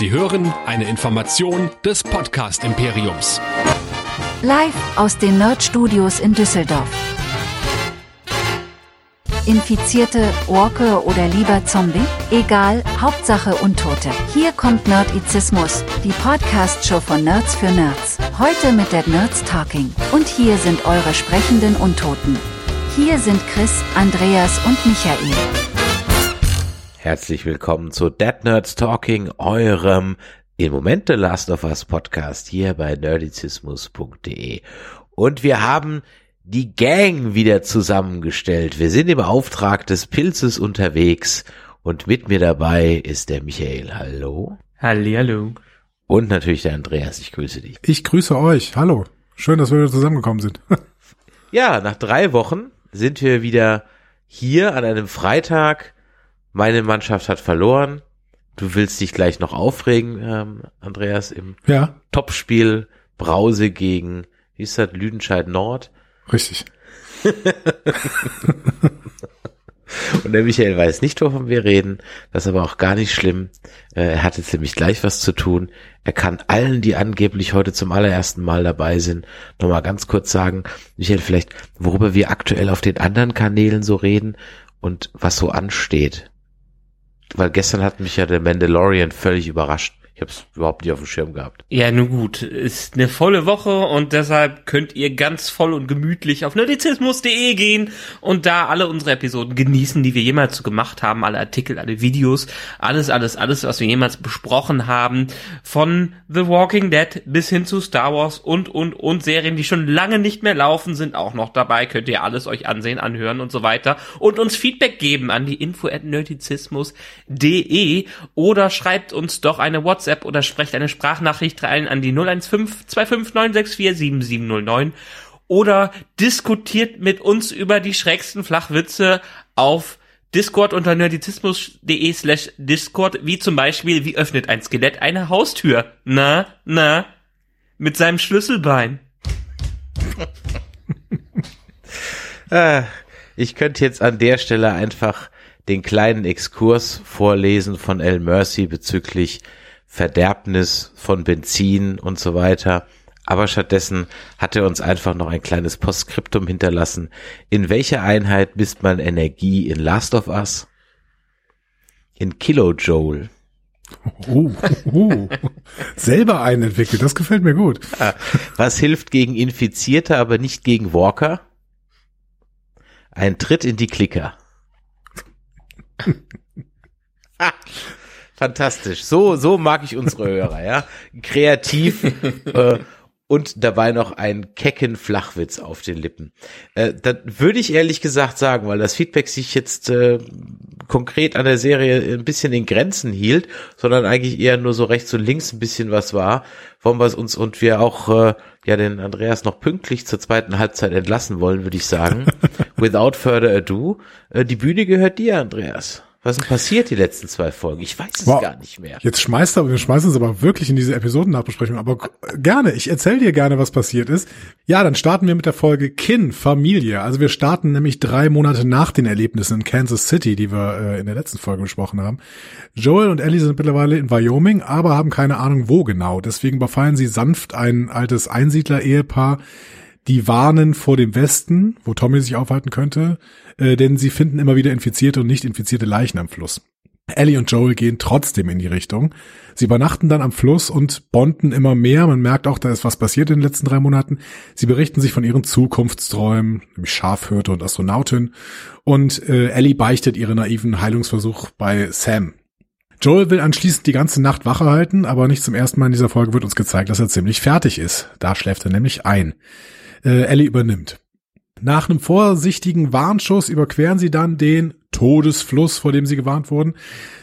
Sie hören eine Information des Podcast Imperiums. Live aus den Nerd Studios in Düsseldorf. Infizierte, Walker oder lieber Zombie? Egal, Hauptsache Untote. Hier kommt Nerdizismus, die Podcast-Show von Nerds für Nerds. Heute mit der Nerds Talking. Und hier sind eure sprechenden Untoten. Hier sind Chris, Andreas und Michael. Herzlich willkommen zu Dead Nerds Talking, eurem im Moment The Last of Us Podcast hier bei nerdizismus.de. Und wir haben die Gang wieder zusammengestellt. Wir sind im Auftrag des Pilzes unterwegs und mit mir dabei ist der Michael. Hallo. Hallihallo. Und natürlich der Andreas. Ich grüße dich. Ich grüße euch. Hallo. Schön, dass wir wieder zusammengekommen sind. ja, nach drei Wochen sind wir wieder hier an einem Freitag meine Mannschaft hat verloren. Du willst dich gleich noch aufregen, ähm, Andreas, im ja. Topspiel Brause gegen, wie ist das, Lüdenscheid Nord? Richtig. Und der Michael weiß nicht, wovon wir reden. Das ist aber auch gar nicht schlimm. Äh, er hat jetzt nämlich gleich was zu tun. Er kann allen, die angeblich heute zum allerersten Mal dabei sind, nochmal ganz kurz sagen, Michael, vielleicht, worüber wir aktuell auf den anderen Kanälen so reden und was so ansteht. Weil gestern hat mich ja der Mandalorian völlig überrascht. Ich habe es überhaupt nicht auf dem Schirm gehabt. Ja, nun gut, ist eine volle Woche und deshalb könnt ihr ganz voll und gemütlich auf nerdizismus.de gehen und da alle unsere Episoden genießen, die wir jemals gemacht haben, alle Artikel, alle Videos, alles, alles, alles, was wir jemals besprochen haben, von The Walking Dead bis hin zu Star Wars und, und, und Serien, die schon lange nicht mehr laufen, sind auch noch dabei, könnt ihr alles euch ansehen, anhören und so weiter. Und uns Feedback geben an die info at nerdizismus.de oder schreibt uns doch eine WhatsApp WhatsApp oder sprecht eine Sprachnachricht rein an die 015 25964 7709 oder diskutiert mit uns über die schrägsten Flachwitze auf Discord unter nerdizismus.de slash Discord, wie zum Beispiel, wie öffnet ein Skelett eine Haustür? Na, na, mit seinem Schlüsselbein. ah, ich könnte jetzt an der Stelle einfach den kleinen Exkurs vorlesen von El Mercy bezüglich Verderbnis von Benzin und so weiter. Aber stattdessen hat er uns einfach noch ein kleines Postskriptum hinterlassen. In welcher Einheit misst man Energie in Last of Us? In Kilojoule. Oh, oh. Selber einen entwickelt, das gefällt mir gut. Was hilft gegen Infizierte, aber nicht gegen Walker? Ein Tritt in die Klicker. Fantastisch. So, so mag ich unsere Hörer, ja. Kreativ äh, und dabei noch ein kecken Flachwitz auf den Lippen. Äh, das würde ich ehrlich gesagt sagen, weil das Feedback sich jetzt äh, konkret an der Serie ein bisschen in Grenzen hielt, sondern eigentlich eher nur so rechts und links ein bisschen was war, wollen wir es uns und wir auch äh, ja den Andreas noch pünktlich zur zweiten Halbzeit entlassen wollen, würde ich sagen. Without further ado, äh, die Bühne gehört dir, Andreas. Was ist denn passiert die letzten zwei Folgen? Ich weiß es wow. gar nicht mehr. Jetzt schmeißt er, wir schmeißen es aber wirklich in diese Episodennachbesprechung. Aber gerne, ich erzähle dir gerne, was passiert ist. Ja, dann starten wir mit der Folge Kin, Familie. Also wir starten nämlich drei Monate nach den Erlebnissen in Kansas City, die wir äh, in der letzten Folge besprochen haben. Joel und Ellie sind mittlerweile in Wyoming, aber haben keine Ahnung, wo genau. Deswegen überfallen sie sanft ein altes Einsiedler-Ehepaar, die warnen vor dem Westen, wo Tommy sich aufhalten könnte, äh, denn sie finden immer wieder infizierte und nicht infizierte Leichen am Fluss. Ellie und Joel gehen trotzdem in die Richtung. Sie übernachten dann am Fluss und bonden immer mehr. Man merkt auch, da ist was passiert in den letzten drei Monaten. Sie berichten sich von ihren Zukunftsträumen, nämlich Schafhirte und Astronautin. Und äh, Ellie beichtet ihren naiven Heilungsversuch bei Sam. Joel will anschließend die ganze Nacht Wache halten, aber nicht zum ersten Mal in dieser Folge wird uns gezeigt, dass er ziemlich fertig ist. Da schläft er nämlich ein äh, Ellie übernimmt. Nach einem vorsichtigen Warnschuss überqueren sie dann den Todesfluss, vor dem sie gewarnt wurden.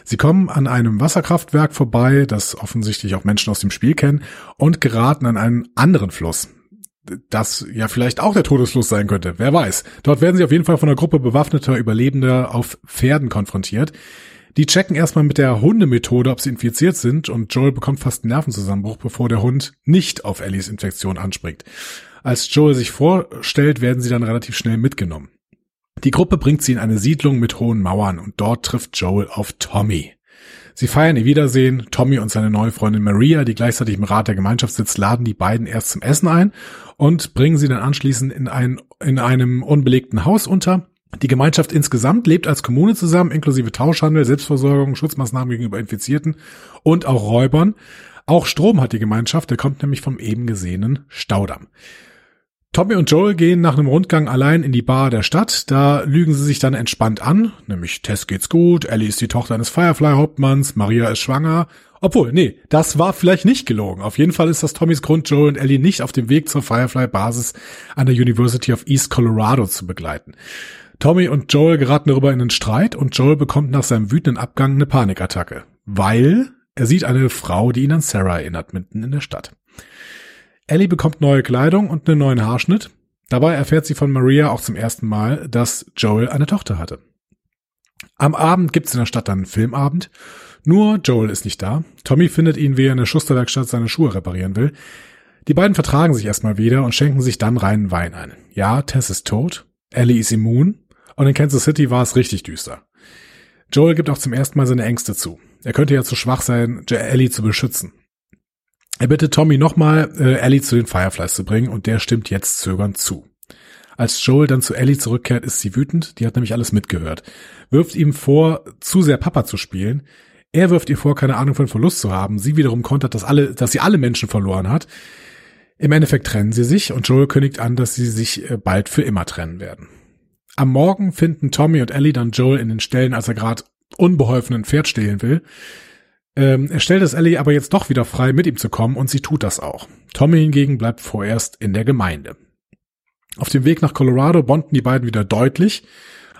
Sie kommen an einem Wasserkraftwerk vorbei, das offensichtlich auch Menschen aus dem Spiel kennen, und geraten an einen anderen Fluss. Das ja vielleicht auch der Todesfluss sein könnte, wer weiß. Dort werden sie auf jeden Fall von einer Gruppe bewaffneter Überlebender auf Pferden konfrontiert. Die checken erstmal mit der Hundemethode, ob sie infiziert sind, und Joel bekommt fast einen Nervenzusammenbruch, bevor der Hund nicht auf Ellies Infektion anspringt. Als Joel sich vorstellt, werden sie dann relativ schnell mitgenommen. Die Gruppe bringt sie in eine Siedlung mit hohen Mauern und dort trifft Joel auf Tommy. Sie feiern ihr Wiedersehen. Tommy und seine neue Freundin Maria, die gleichzeitig im Rat der Gemeinschaft sitzt, laden die beiden erst zum Essen ein und bringen sie dann anschließend in, ein, in einem unbelegten Haus unter. Die Gemeinschaft insgesamt lebt als Kommune zusammen, inklusive Tauschhandel, Selbstversorgung, Schutzmaßnahmen gegenüber Infizierten und auch Räubern. Auch Strom hat die Gemeinschaft, der kommt nämlich vom eben gesehenen Staudamm. Tommy und Joel gehen nach einem Rundgang allein in die Bar der Stadt. Da lügen sie sich dann entspannt an, nämlich Tess geht's gut, Ellie ist die Tochter eines Firefly-Hauptmanns, Maria ist schwanger. Obwohl, nee, das war vielleicht nicht gelogen. Auf jeden Fall ist das Tommys Grund, Joel und Ellie nicht auf dem Weg zur Firefly-Basis an der University of East Colorado zu begleiten. Tommy und Joel geraten darüber in einen Streit und Joel bekommt nach seinem wütenden Abgang eine Panikattacke, weil er sieht eine Frau, die ihn an Sarah erinnert, mitten in der Stadt. Ellie bekommt neue Kleidung und einen neuen Haarschnitt. Dabei erfährt sie von Maria auch zum ersten Mal, dass Joel eine Tochter hatte. Am Abend gibt's in der Stadt dann einen Filmabend. Nur Joel ist nicht da. Tommy findet ihn, wie er in der Schusterwerkstatt seine Schuhe reparieren will. Die beiden vertragen sich erstmal wieder und schenken sich dann reinen Wein ein. Ja, Tess ist tot, Ellie ist immun und in Kansas City war es richtig düster. Joel gibt auch zum ersten Mal seine Ängste zu. Er könnte ja zu schwach sein, Ellie zu beschützen. Er bittet Tommy nochmal, äh, Ellie zu den Fireflies zu bringen und der stimmt jetzt zögernd zu. Als Joel dann zu Ellie zurückkehrt, ist sie wütend, die hat nämlich alles mitgehört, wirft ihm vor, zu sehr Papa zu spielen. Er wirft ihr vor, keine Ahnung von Verlust zu haben. Sie wiederum kontert, dass alle, dass sie alle Menschen verloren hat. Im Endeffekt trennen sie sich und Joel kündigt an, dass sie sich äh, bald für immer trennen werden. Am Morgen finden Tommy und Ellie dann Joel in den Ställen, als er gerade unbeholfen ein Pferd stehlen will. Ähm, er stellt es Ellie aber jetzt doch wieder frei, mit ihm zu kommen und sie tut das auch. Tommy hingegen bleibt vorerst in der Gemeinde. Auf dem Weg nach Colorado bonden die beiden wieder deutlich.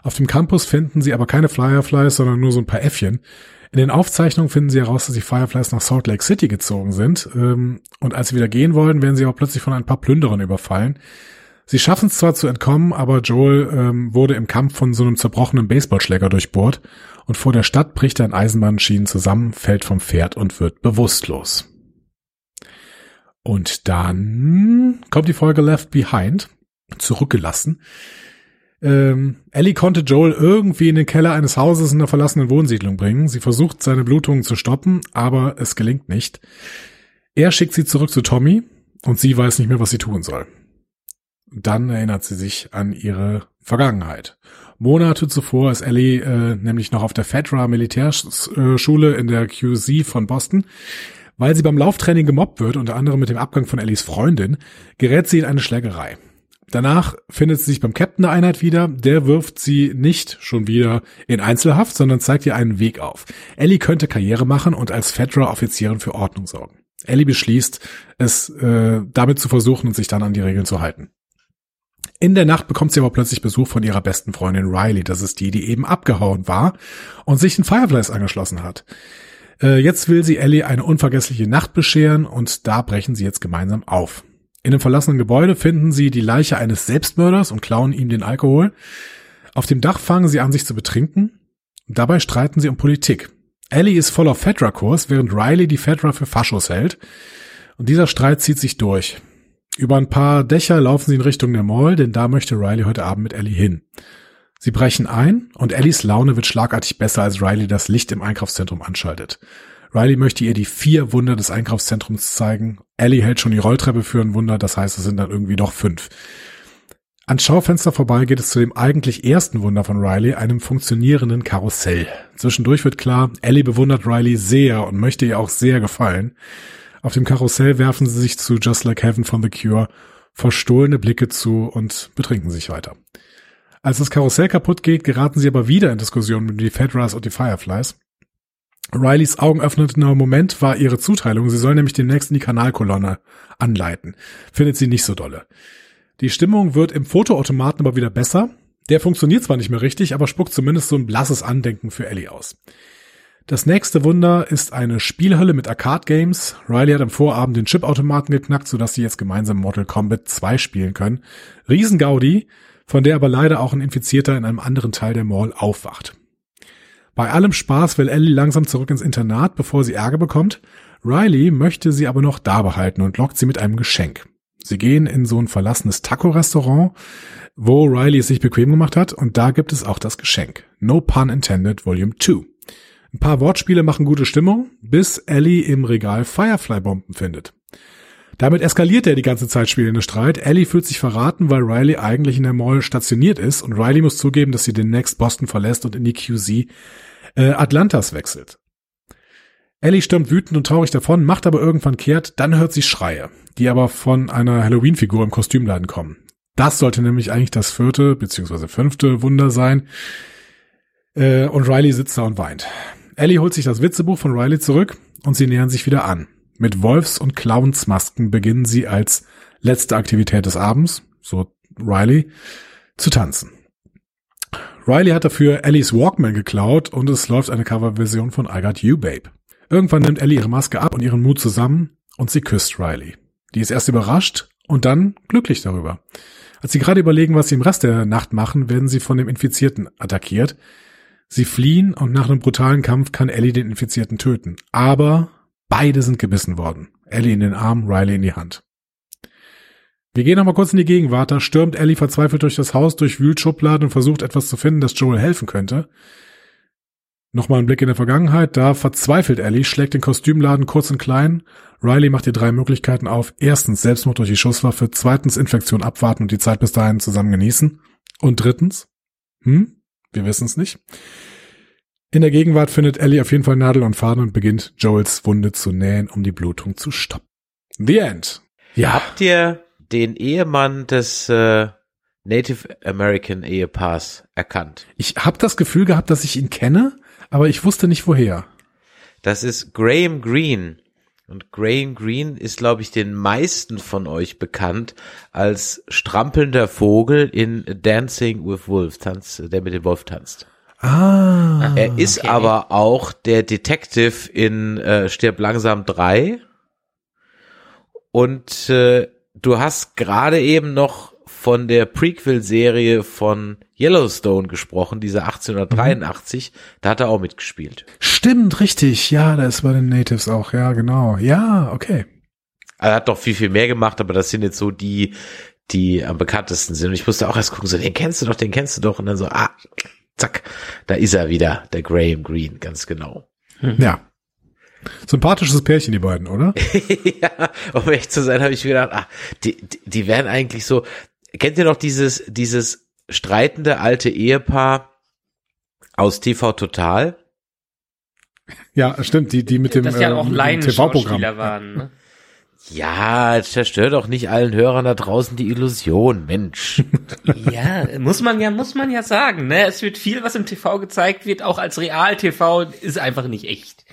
Auf dem Campus finden sie aber keine Fireflies, sondern nur so ein paar Äffchen. In den Aufzeichnungen finden sie heraus, dass die Fireflies nach Salt Lake City gezogen sind. Ähm, und als sie wieder gehen wollen, werden sie aber plötzlich von ein paar Plünderern überfallen. Sie schaffen es zwar zu entkommen, aber Joel ähm, wurde im Kampf von so einem zerbrochenen Baseballschläger durchbohrt und vor der Stadt bricht er in Eisenbahnschienen zusammen, fällt vom Pferd und wird bewusstlos. Und dann kommt die Folge Left Behind, zurückgelassen. Ähm, Ellie konnte Joel irgendwie in den Keller eines Hauses in einer verlassenen Wohnsiedlung bringen. Sie versucht, seine Blutungen zu stoppen, aber es gelingt nicht. Er schickt sie zurück zu Tommy und sie weiß nicht mehr, was sie tun soll. Dann erinnert sie sich an ihre Vergangenheit. Monate zuvor ist Ellie äh, nämlich noch auf der FEDRA Militärschule in der QC von Boston. Weil sie beim Lauftraining gemobbt wird, unter anderem mit dem Abgang von Ellies Freundin, gerät sie in eine Schlägerei. Danach findet sie sich beim Captain der Einheit wieder. Der wirft sie nicht schon wieder in Einzelhaft, sondern zeigt ihr einen Weg auf. Ellie könnte Karriere machen und als FEDRA-Offizierin für Ordnung sorgen. Ellie beschließt, es äh, damit zu versuchen und sich dann an die Regeln zu halten. In der Nacht bekommt sie aber plötzlich Besuch von ihrer besten Freundin Riley. Das ist die, die eben abgehauen war und sich den Fireflies angeschlossen hat. Äh, jetzt will sie Ellie eine unvergessliche Nacht bescheren und da brechen sie jetzt gemeinsam auf. In dem verlassenen Gebäude finden sie die Leiche eines Selbstmörders und klauen ihm den Alkohol. Auf dem Dach fangen sie an, sich zu betrinken. Dabei streiten sie um Politik. Ellie ist voller Fedra-Kurs, während Riley die Fedra für Faschos hält. Und dieser Streit zieht sich durch. Über ein paar Dächer laufen sie in Richtung der Mall, denn da möchte Riley heute Abend mit Ellie hin. Sie brechen ein und Ellies Laune wird schlagartig besser, als Riley das Licht im Einkaufszentrum anschaltet. Riley möchte ihr die vier Wunder des Einkaufszentrums zeigen. Ellie hält schon die Rolltreppe für ein Wunder, das heißt, es sind dann irgendwie doch fünf. Ans Schaufenster vorbei geht es zu dem eigentlich ersten Wunder von Riley, einem funktionierenden Karussell. Zwischendurch wird klar, Ellie bewundert Riley sehr und möchte ihr auch sehr gefallen. Auf dem Karussell werfen sie sich zu Just Like Heaven von The Cure verstohlene Blicke zu und betrinken sich weiter. Als das Karussell kaputt geht, geraten sie aber wieder in Diskussionen mit die Fedras und die Fireflies. Rileys augenöffnender Moment war ihre Zuteilung. Sie soll nämlich demnächst in die Kanalkolonne anleiten. Findet sie nicht so dolle. Die Stimmung wird im Fotoautomaten aber wieder besser. Der funktioniert zwar nicht mehr richtig, aber spuckt zumindest so ein blasses Andenken für Ellie aus. Das nächste Wunder ist eine Spielhölle mit Arcade-Games. Riley hat am Vorabend den Chipautomaten geknackt, sodass sie jetzt gemeinsam Mortal Kombat 2 spielen können. Riesengaudi, von der aber leider auch ein Infizierter in einem anderen Teil der Mall aufwacht. Bei allem Spaß will Ellie langsam zurück ins Internat, bevor sie Ärger bekommt. Riley möchte sie aber noch da behalten und lockt sie mit einem Geschenk. Sie gehen in so ein verlassenes Taco-Restaurant, wo Riley es sich bequem gemacht hat, und da gibt es auch das Geschenk. No pun intended, Volume 2. Ein paar Wortspiele machen gute Stimmung, bis Ellie im Regal Firefly-Bomben findet. Damit eskaliert er die ganze Zeit spielende Streit. Ellie fühlt sich verraten, weil Riley eigentlich in der Mall stationiert ist und Riley muss zugeben, dass sie demnächst Boston verlässt und in die QZ äh, Atlantas wechselt. Ellie stürmt wütend und traurig davon, macht aber irgendwann kehrt, dann hört sie Schreie, die aber von einer Halloween-Figur im Kostümladen kommen. Das sollte nämlich eigentlich das vierte bzw. fünfte Wunder sein. Äh, und Riley sitzt da und weint. Ellie holt sich das Witzebuch von Riley zurück und sie nähern sich wieder an. Mit Wolfs- und Clownsmasken beginnen sie als letzte Aktivität des Abends, so Riley, zu tanzen. Riley hat dafür Ellies Walkman geklaut und es läuft eine Coverversion von I Got You Babe. Irgendwann nimmt Ellie ihre Maske ab und ihren Mut zusammen und sie küsst Riley. Die ist erst überrascht und dann glücklich darüber. Als sie gerade überlegen, was sie im Rest der Nacht machen, werden sie von dem Infizierten attackiert. Sie fliehen und nach einem brutalen Kampf kann Ellie den Infizierten töten. Aber beide sind gebissen worden. Ellie in den Arm, Riley in die Hand. Wir gehen nochmal kurz in die Gegenwart. Da stürmt Ellie verzweifelt durch das Haus, durchwühlt Schubladen und versucht etwas zu finden, das Joel helfen könnte. Nochmal ein Blick in der Vergangenheit. Da verzweifelt Ellie, schlägt den Kostümladen kurz und klein. Riley macht ihr drei Möglichkeiten auf. Erstens Selbstmord durch die Schusswaffe. Zweitens Infektion abwarten und die Zeit bis dahin zusammen genießen. Und drittens? Hm? Wir wissen es nicht. In der Gegenwart findet Ellie auf jeden Fall Nadel und Faden und beginnt Joels Wunde zu nähen, um die Blutung zu stoppen. The End. Ja. Habt ihr den Ehemann des äh, Native American Ehepaars erkannt? Ich habe das Gefühl gehabt, dass ich ihn kenne, aber ich wusste nicht woher. Das ist Graham Greene. Und Graham Greene ist, glaube ich, den meisten von euch bekannt als strampelnder Vogel in Dancing with Wolf, Tanz, der mit dem Wolf tanzt. Ah. Er ist okay. aber auch der Detective in äh, Stirb langsam 3. Und äh, du hast gerade eben noch von der Prequel-Serie von Yellowstone gesprochen, diese 1883. Da hat er auch mitgespielt. Stimmt, richtig. Ja, da ist bei den Natives auch. Ja, genau. Ja, okay. Er hat doch viel, viel mehr gemacht, aber das sind jetzt so die, die am bekanntesten sind. Und ich musste auch erst gucken, so, den kennst du doch, den kennst du doch. Und dann so, ah, zack, da ist er wieder, der Graham Greene, ganz genau. Ja. Sympathisches Pärchen, die beiden, oder? ja, um echt zu sein, habe ich mir gedacht, ah, die, die, die werden eigentlich so, kennt ihr noch dieses, dieses streitende alte Ehepaar aus TV Total? Ja, stimmt, die, die mit dem, dass ja äh, auch mit dem Laienschauspieler TV-Programm. waren. Ne? Ja, zerstört doch nicht allen Hörern da draußen die Illusion, Mensch. Ja, muss man ja, muss man ja sagen. Ne? Es wird viel, was im TV gezeigt wird, auch als Real-TV, ist einfach nicht echt.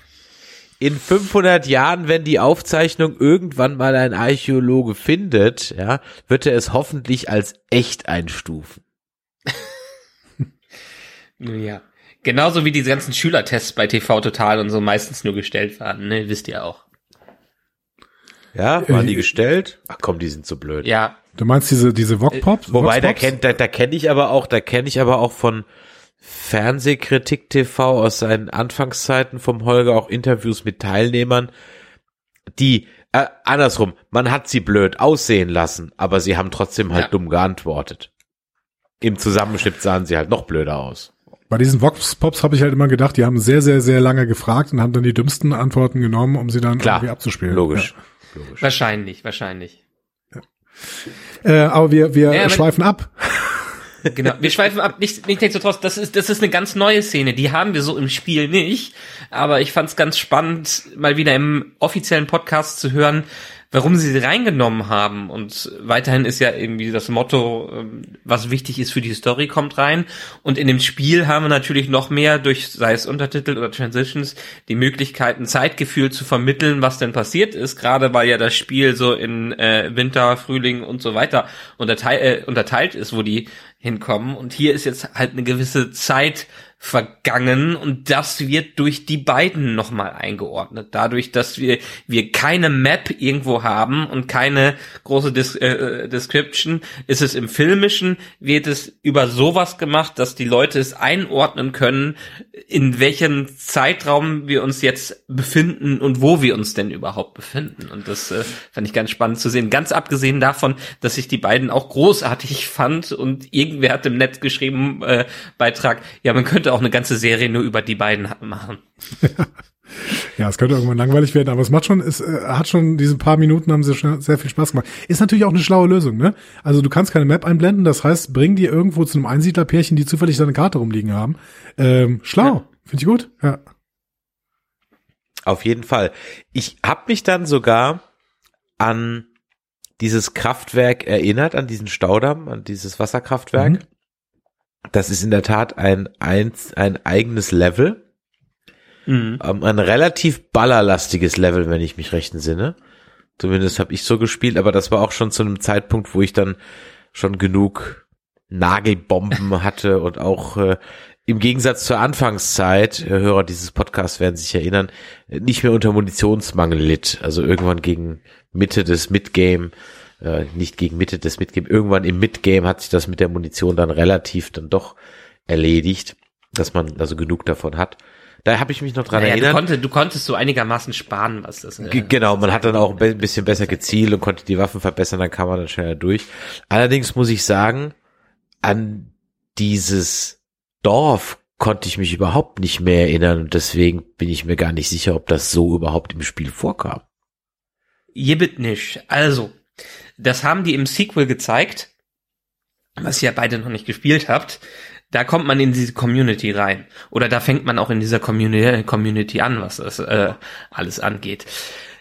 In 500 Jahren, wenn die Aufzeichnung irgendwann mal ein Archäologe findet, ja, wird er es hoffentlich als echt einstufen. Ja. Genauso wie diese ganzen Schülertests bei TV Total und so meistens nur gestellt waren, ne? Wisst ihr auch. Ja, waren die gestellt? Ach komm, die sind so blöd. Ja. Du meinst diese, diese Wok-Pops? Wobei, da Vox-Pops? kennt, da, da kenne ich aber auch, da kenne ich aber auch von Fernsehkritik TV aus seinen Anfangszeiten vom Holger auch Interviews mit Teilnehmern, die, äh, andersrum, man hat sie blöd aussehen lassen, aber sie haben trotzdem halt Ja. dumm geantwortet. Im Zusammenschnitt sahen sie halt noch blöder aus. Bei diesen Vox-Pops habe ich halt immer gedacht, die haben sehr, sehr, sehr lange gefragt und haben dann die dümmsten Antworten genommen, um sie dann Klar, irgendwie abzuspielen. Logisch. Logisch. Wahrscheinlich, wahrscheinlich. Ja. Äh, aber wir, wir Ja, aber- schweifen ab. Genau. Wir schweifen ab. Nicht, nichtsdestotrotz, das ist, das ist eine ganz neue Szene. Die haben wir so im Spiel nicht. Aber ich fand es ganz spannend, mal wieder im offiziellen Podcast zu hören, warum sie sie reingenommen haben. Und weiterhin ist ja irgendwie das Motto, ähm, was wichtig ist für die Story, kommt rein. Und in dem Spiel haben wir natürlich noch mehr durch, sei es Untertitel oder Transitions, die Möglichkeiten, Zeitgefühl zu vermitteln, was denn passiert ist. Gerade weil ja das Spiel so in äh, Winter, Frühling und so weiter unterteil, äh, unterteilt ist, wo die hinkommen. Und hier ist jetzt halt eine gewisse Zeit vergangen und das wird durch die beiden nochmal eingeordnet. Dadurch, dass wir, wir keine Map irgendwo haben und keine große Dis äh, Description, ist es im Filmischen, wird es über sowas gemacht, dass die Leute es einordnen können, in welchem Zeitraum wir uns jetzt befinden und wo wir uns denn überhaupt befinden. Und das äh, fand ich ganz spannend zu sehen. Ganz abgesehen davon, dass ich die beiden auch großartig fand und irgendwer hat im Netz geschrieben, äh, Beitrag, ja, man könnte auch eine ganze Serie nur über die beiden machen. Ja, es könnte irgendwann langweilig werden, aber es macht schon, es äh, hat schon diese paar Minuten haben sie schon sehr viel Spaß gemacht. Ist natürlich auch eine schlaue Lösung, ne? Also du kannst keine Map einblenden, das heißt, bring dir irgendwo zu einem Einsiedlerpärchen, die zufällig deine Karte rumliegen haben. Ähm, schlau, Ja. finde ich gut. Ja. Auf jeden Fall. Ich habe mich dann sogar an dieses Kraftwerk erinnert, an diesen Staudamm, an dieses Wasserkraftwerk. Mhm. Das ist in der Tat ein, ein, ein eigenes Level. Mhm. Ähm, ein relativ ballerlastiges Level, wenn ich mich recht entsinne. Zumindest habe ich so gespielt, aber das war auch schon zu einem Zeitpunkt, wo ich dann schon genug Nagelbomben hatte und auch äh, im Gegensatz zur Anfangszeit, äh, Hörer dieses Podcasts werden sich erinnern, nicht mehr unter Munitionsmangel litt. Also irgendwann gegen Mitte des Midgame, äh, nicht gegen Mitte des Midgame, irgendwann im Midgame hat sich das mit der Munition dann relativ dann doch erledigt, dass man also genug davon hat. Da habe ich mich noch dran Naja, du, erinnert. konntest, du konntest so einigermaßen sparen, was das äh, Ge- Genau, man hat dann auch ein bisschen besser gezielt und konnte die Waffen verbessern, dann kam man dann schneller durch. Allerdings muss ich sagen, an dieses Dorf konnte ich mich überhaupt nicht mehr erinnern und deswegen bin ich mir gar nicht sicher, ob das so überhaupt im Spiel vorkam. Jebit nicht. Also, das haben die im Sequel gezeigt, was ihr beide noch nicht gespielt habt. Da kommt man in diese Community rein. Oder da fängt man auch in dieser Community, Community an, was das äh, alles angeht.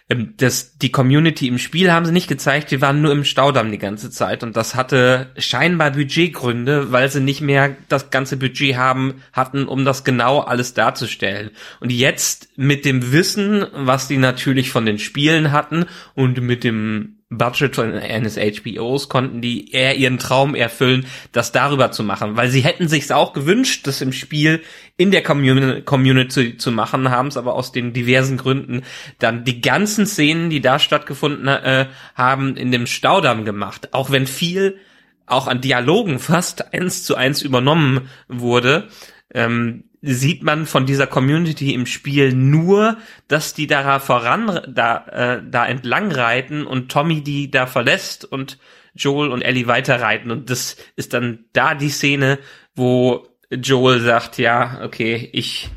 Ähm, Das, die Community im Spiel haben sie nicht gezeigt, die waren nur im Staudamm die ganze Zeit und das hatte scheinbar Budgetgründe, weil sie nicht mehr das ganze Budget haben, hatten, um das genau alles darzustellen. Und jetzt mit dem Wissen, was die natürlich von den Spielen hatten und mit dem Budget von eines HBOs konnten die eher ihren Traum erfüllen, das darüber zu machen, weil sie hätten sich's auch gewünscht, das im Spiel in der Communi- Community zu machen, haben es aber aus den diversen Gründen dann die ganzen Szenen, die da stattgefunden äh, haben, in dem Staudamm gemacht. Auch wenn viel auch an Dialogen fast eins zu eins übernommen wurde, ähm, sieht man von dieser Community im Spiel nur, dass die da voran, da, äh, da entlang reiten und Tommy die da verlässt und Joel und Ellie weiterreiten und das ist dann da die Szene, wo Joel sagt, ja, okay, ich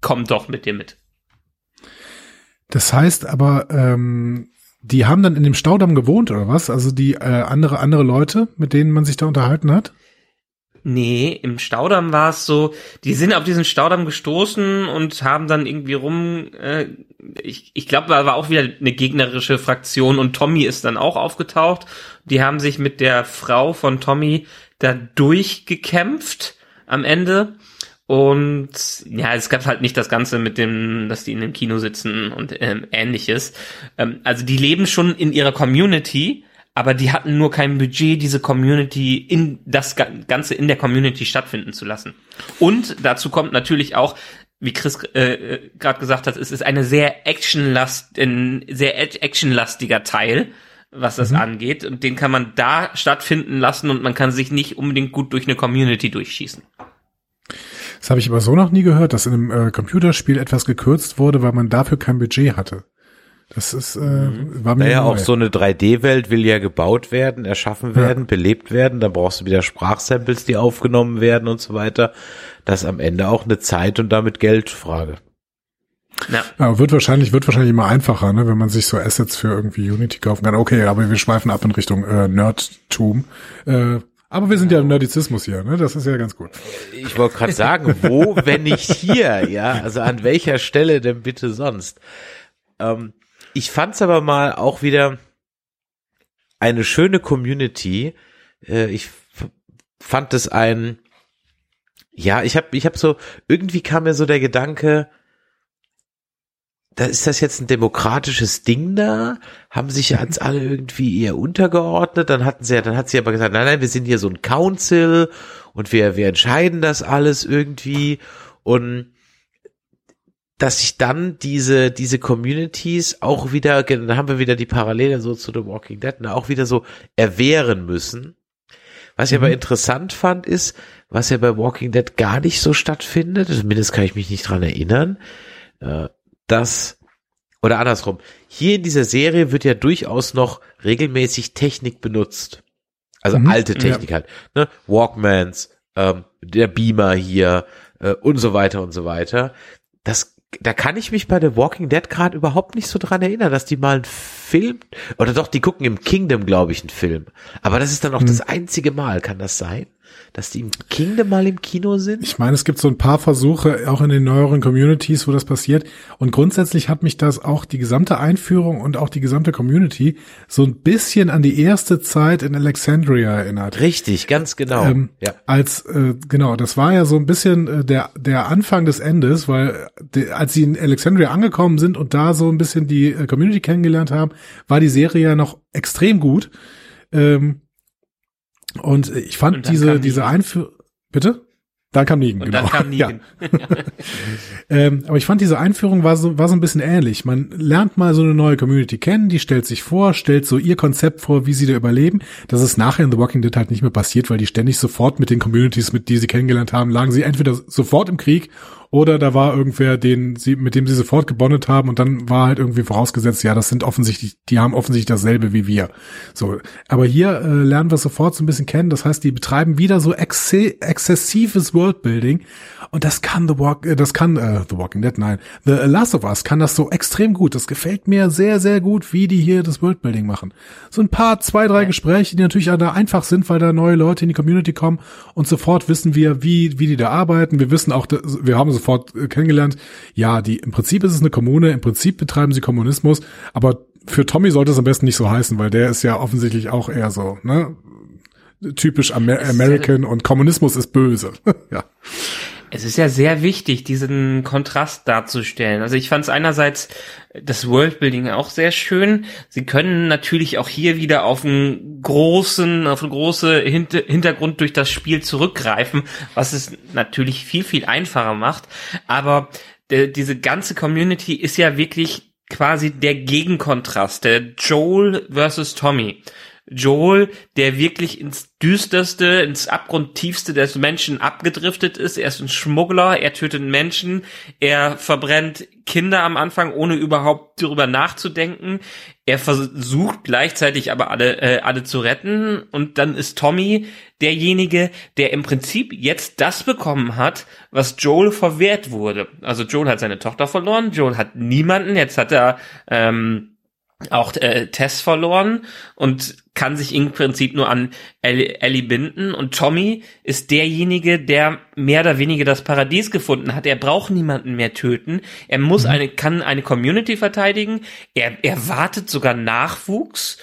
komm doch mit dir mit. Das heißt aber, ähm, die haben dann in dem Staudamm gewohnt oder was? Also die äh, andere andere Leute, mit denen man sich da unterhalten hat? Nee, im Staudamm war es so, die sind auf diesen Staudamm gestoßen und haben dann irgendwie rum, äh, ich, ich glaube, da war auch wieder eine gegnerische Fraktion und Tommy ist dann auch aufgetaucht. Die haben sich mit der Frau von Tommy da durchgekämpft am Ende. Und ja, es gab halt nicht das Ganze mit dem, dass die in dem Kino sitzen und ähm, ähnliches. Ähm, also die leben schon in ihrer Community, aber die hatten nur kein Budget, diese Community in das Ga- Ganze in der Community stattfinden zu lassen. Und dazu kommt natürlich auch, wie Chris äh, gerade gesagt hat, es ist eine sehr actionlast, ein sehr act- actionlastiger Teil, was das angeht. Und den kann man da stattfinden lassen und man kann sich nicht unbedingt gut durch eine Community durchschießen. Das habe ich aber so noch nie gehört, dass in einem äh, Computerspiel etwas gekürzt wurde, weil man dafür kein Budget hatte. Das ist, äh, war mir Naja, neu. auch so eine 3D-Welt will ja gebaut werden, erschaffen werden, belebt werden. Da brauchst du wieder Sprachsamples, die aufgenommen werden und so weiter. Das ist am Ende auch eine Zeit und damit Geldfrage. Ja. Ja, wird wahrscheinlich, wird wahrscheinlich immer einfacher, ne, wenn man sich so Assets für irgendwie Unity kaufen kann. Okay, aber wir schweifen ab in Richtung äh, Nerdtum. Äh, aber wir sind ja im Nerdizismus hier, ne? Das ist ja ganz gut. Ich wollte gerade sagen, wo, wenn nicht hier, ja? Also an welcher Stelle denn bitte sonst? Ähm, ich fand's aber mal auch wieder eine schöne Community. Äh, ich fand es ein, ja, ich habe, ich habe so irgendwie kam mir so der Gedanke, da ist das jetzt ein demokratisches Ding da? Haben sich ja jetzt alle irgendwie eher untergeordnet? Dann hatten sie ja, dann hat sie aber gesagt, nein, nein, wir sind hier so ein Council und wir, wir entscheiden das alles irgendwie und dass sich dann diese, diese Communities auch wieder, da haben wir wieder die Parallele so zu The Walking Dead, ne, auch wieder so erwehren müssen. Was ich aber interessant fand, ist, was ja bei Walking Dead gar nicht so stattfindet, zumindest kann ich mich nicht dran erinnern, äh, dass, oder andersrum, hier in dieser Serie wird ja durchaus noch regelmäßig Technik benutzt. Also Mhm. alte Technik halt, ne? Walkmans, ähm, der Beamer hier, äh, und so weiter und so weiter. Das da kann ich mich bei The Walking Dead gerade überhaupt nicht so dran erinnern, dass die mal einen Film oder doch, die gucken im Kingdom, glaube ich, einen Film. Aber das ist dann auch Hm. das einzige Mal, kann das sein? Dass die im Kingdom mal im Kino sind? Ich meine, es gibt so ein paar Versuche, auch in den neueren Communities, wo das passiert. Und grundsätzlich hat mich das auch die gesamte Einführung und auch die gesamte Community so ein bisschen an die erste Zeit in Alexandria erinnert. Richtig, ganz genau. Ähm, ja. Als äh, genau, das war ja so ein bisschen äh, der der Anfang des Endes, weil de, als sie in Alexandria angekommen sind und da so ein bisschen die äh, Community kennengelernt haben, war die Serie ja noch extrem gut. Ähm, und ich fand Und diese diese. Einführung bitte dann kam Negan, Und genau. dann kam Ja. Negan. Ähm, aber ich fand diese Einführung war so, war so ein bisschen ähnlich. Man lernt mal so eine neue Community kennen, die stellt sich vor, stellt so ihr Konzept vor, wie sie da überleben. Das ist nachher in The Walking Dead halt nicht mehr passiert, weil die ständig sofort mit den Communities, mit die sie kennengelernt haben, lagen sie entweder sofort im Krieg oder da war irgendwer, den sie, mit dem sie sofort gebondet haben und dann war halt irgendwie vorausgesetzt, ja, das sind offensichtlich, die haben offensichtlich dasselbe wie wir. So, aber hier äh, lernen wir sofort so ein bisschen kennen. Das heißt, die betreiben wieder so exze exzessives Worldbuilding und das kann The Walk, äh, das kann äh, The Walking Dead, nein, The Last of Us kann das so extrem gut. Das gefällt mir sehr, sehr gut, wie die hier das Worldbuilding machen. So ein paar, zwei, drei Gespräche, die natürlich da einfach sind, weil da neue Leute in die Community kommen und sofort wissen wir, wie wie die da arbeiten. Wir wissen auch, wir haben sofort äh, kennengelernt, ja, die im Prinzip ist es eine Kommune, im Prinzip betreiben sie Kommunismus, aber für Tommy sollte es am besten nicht so heißen, weil der ist ja offensichtlich auch eher so, ne? Typisch Amer American und Kommunismus ist böse. ja. Es ist ja sehr wichtig, diesen Kontrast darzustellen. Also ich fand es einerseits das Worldbuilding auch sehr schön. Sie können natürlich auch hier wieder auf einen großen, auf eine große Hint Hintergrund durch das Spiel zurückgreifen, was es natürlich viel, viel einfacher macht. Aber diese ganze Community ist ja wirklich quasi der Gegenkontrast, der Joel versus Tommy. Joel, der wirklich ins düsterste, ins abgrundtiefste des Menschen abgedriftet ist. Er ist ein Schmuggler, er tötet Menschen, er verbrennt Kinder am Anfang, ohne überhaupt darüber nachzudenken. Er versucht gleichzeitig aber alle, äh, alle zu retten. Und dann ist Tommy derjenige, der im Prinzip jetzt das bekommen hat, was Joel verwehrt wurde. Also Joel hat seine Tochter verloren, Joel hat niemanden, jetzt hat er ähm, auch äh, Tess verloren und kann sich im Prinzip nur an Ellie, Ellie binden und Tommy ist derjenige, der mehr oder weniger das Paradies gefunden hat. Er braucht niemanden mehr töten. Er muss eine kann eine Community verteidigen. Er er wartet sogar Nachwuchs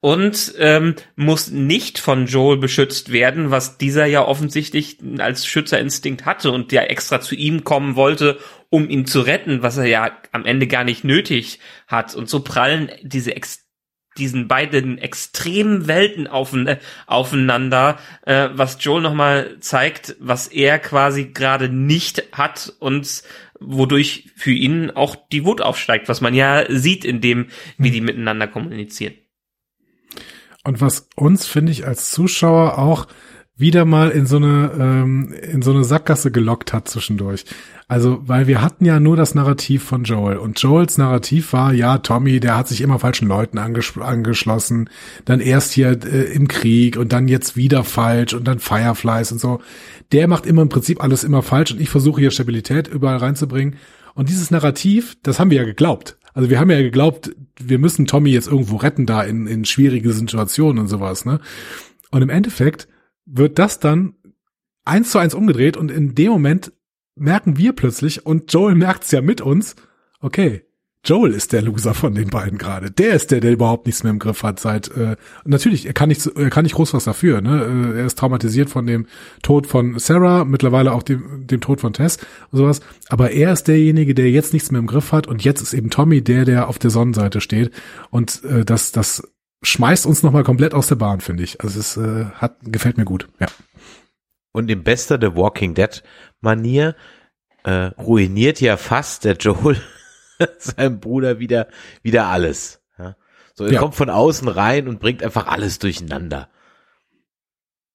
und ähm, muss nicht von Joel beschützt werden, was dieser ja offensichtlich als Schützerinstinkt hatte und der extra zu ihm kommen wollte, um ihn zu retten, was er ja am Ende gar nicht nötig hat. Und so prallen diese ex diesen beiden extremen Welten aufein aufeinander, äh, was Joel nochmal zeigt, was er quasi gerade nicht hat und wodurch für ihn auch die Wut aufsteigt, was man ja sieht in dem, wie die miteinander kommunizieren. Und was uns, finde ich, als Zuschauer auch wieder mal in so eine ähm, in so eine Sackgasse gelockt hat zwischendurch. Also, weil wir hatten ja nur das Narrativ von Joel und Joels Narrativ war, ja, Tommy, der hat sich immer falschen Leuten anges angeschlossen, dann erst hier äh, im Krieg und dann jetzt wieder falsch und dann Fireflies und so. Der macht immer im Prinzip alles immer falsch und ich versuche hier Stabilität überall reinzubringen. Und dieses Narrativ, das haben wir ja geglaubt. Also wir haben ja geglaubt, wir müssen Tommy jetzt irgendwo retten da in, in schwierige Situationen und sowas, ne? Und im Endeffekt wird das dann eins zu eins umgedreht und in dem Moment merken wir plötzlich und Joel merkt's ja mit uns, okay, Joel ist der Loser von den beiden gerade. Der ist der, der überhaupt nichts mehr im Griff hat seit äh, natürlich, er kann nicht er kann nicht groß was dafür, ne? Äh, Er ist traumatisiert von dem Tod von Sarah, mittlerweile auch dem dem Tod von Tess und sowas, aber er ist derjenige, der jetzt nichts mehr im Griff hat und jetzt ist eben Tommy der, der auf der Sonnenseite steht und äh, das das schmeißt uns noch mal komplett aus der Bahn, finde ich. Also es äh, hat gefällt mir gut. Ja. Und in bester The Walking Dead Manier äh, ruiniert ja fast der Joel seinem Bruder wieder wieder alles. Ja? So, er Ja. kommt von außen rein und bringt einfach alles durcheinander.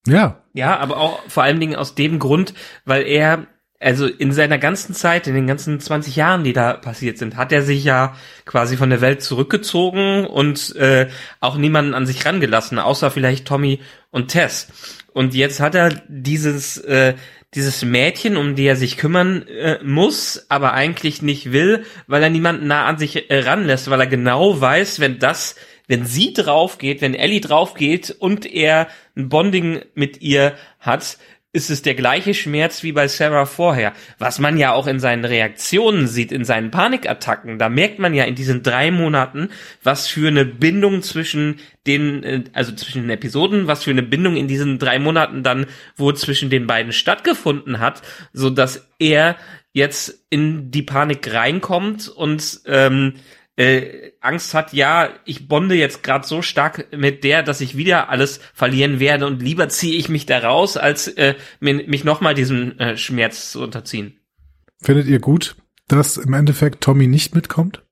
Ja, Ja, aber auch vor allen Dingen aus dem Grund, weil er also in seiner ganzen Zeit, in den ganzen 20 Jahren, die da passiert sind, hat er sich ja quasi von der Welt zurückgezogen und äh, auch niemanden an sich rangelassen, außer vielleicht Tommy und Tess. Und jetzt hat er dieses äh, dieses Mädchen, um die er sich kümmern äh, muss, aber eigentlich nicht will, weil er niemanden nah an sich äh, ranlässt, weil er genau weiß, wenn das, wenn sie draufgeht, wenn Ellie draufgeht und er ein Bonding mit ihr hat, ist es der gleiche Schmerz wie bei Sarah vorher. Was man ja auch in seinen Reaktionen sieht, in seinen Panikattacken. Da merkt man ja in diesen drei Monaten, was für eine Bindung zwischen den, äh, also zwischen den Episoden, was für eine Bindung in diesen drei Monaten dann wo zwischen den beiden stattgefunden hat, so dass er jetzt in die Panik reinkommt und ähm, äh, Angst hat, ja, ich bonde jetzt gerade so stark mit der, dass ich wieder alles verlieren werde und lieber ziehe ich mich da raus, als äh, mich nochmal diesem äh, Schmerz zu unterziehen. Findet ihr gut, dass im Endeffekt Tommy nicht mitkommt?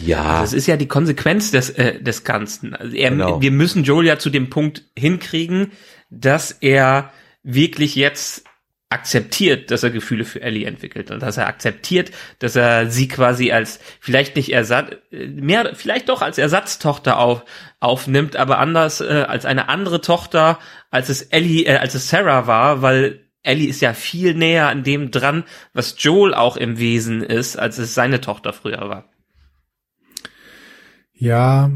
Ja. Das ist ja die Konsequenz des, äh, des Ganzen. Also er, Genau. Wir müssen Joel ja zu dem Punkt hinkriegen, dass er wirklich jetzt akzeptiert, dass er Gefühle für Ellie entwickelt und dass er akzeptiert, dass er sie quasi als vielleicht nicht Ersatz, mehr vielleicht doch als Ersatztochter auf, aufnimmt, aber anders äh, als eine andere Tochter, als es Ellie, äh, als es Sarah war, weil Ellie ist ja viel näher an dem dran, was Joel auch im Wesen ist, als es seine Tochter früher war. Ja,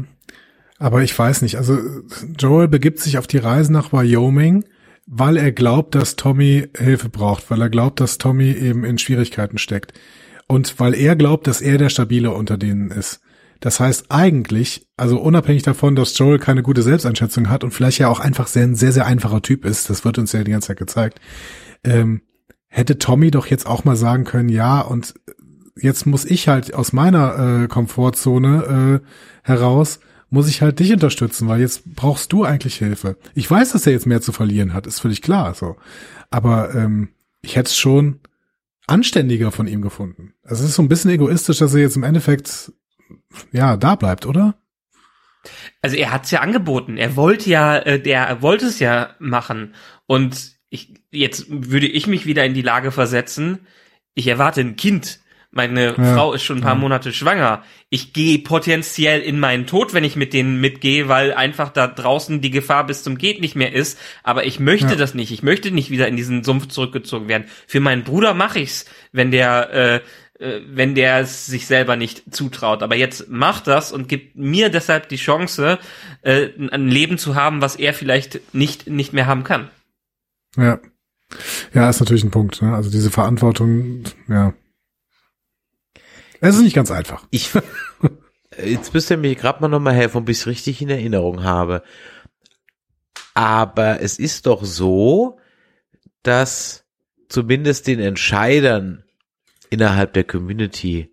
aber ich weiß nicht. Also Joel begibt sich auf die Reise nach Wyoming, weil er glaubt, dass Tommy Hilfe braucht, weil er glaubt, dass Tommy eben in Schwierigkeiten steckt. Und weil er glaubt, dass er der Stabile unter denen ist. Das heißt eigentlich, also unabhängig davon, dass Joel keine gute Selbsteinschätzung hat und vielleicht ja auch einfach sehr, ein sehr, sehr einfacher Typ ist, das wird uns ja die ganze Zeit gezeigt, ähm, hätte Tommy doch jetzt auch mal sagen können, ja, und jetzt muss ich halt aus meiner äh, Komfortzone äh, heraus, muss ich halt dich unterstützen, weil jetzt brauchst du eigentlich Hilfe. Ich weiß, dass er jetzt mehr zu verlieren hat, ist völlig klar so. Aber ähm, ich hätte es schon anständiger von ihm gefunden. Also es ist so ein bisschen egoistisch, dass er jetzt im Endeffekt ja da bleibt, oder? Also er hat's ja angeboten. Er wollte ja, äh, der er wollte es ja machen. Und ich, jetzt würde ich mich wieder in die Lage versetzen. Ich erwarte ein Kind. Meine Ja. Frau ist schon ein paar Ja. Monate schwanger. Ich gehe potenziell in meinen Tod, wenn ich mit denen mitgehe, weil einfach da draußen die Gefahr bis zum geht nicht mehr ist. Aber ich möchte Ja. das nicht. Ich möchte nicht wieder in diesen Sumpf zurückgezogen werden. Für meinen Bruder mache ich's, wenn der äh, äh, wenn der es sich selber nicht zutraut. Aber jetzt macht das und gibt mir deshalb die Chance, äh, ein Leben zu haben, was er vielleicht nicht, nicht mehr haben kann. Ja. Ja, ist natürlich ein Punkt. Ne? Also diese Verantwortung, ja. Es ist nicht ganz einfach. Ich, jetzt müsst ihr mir gerade mal nochmal helfen, ob ich es richtig in Erinnerung habe. Aber es ist doch so, dass zumindest den Entscheidern innerhalb der Community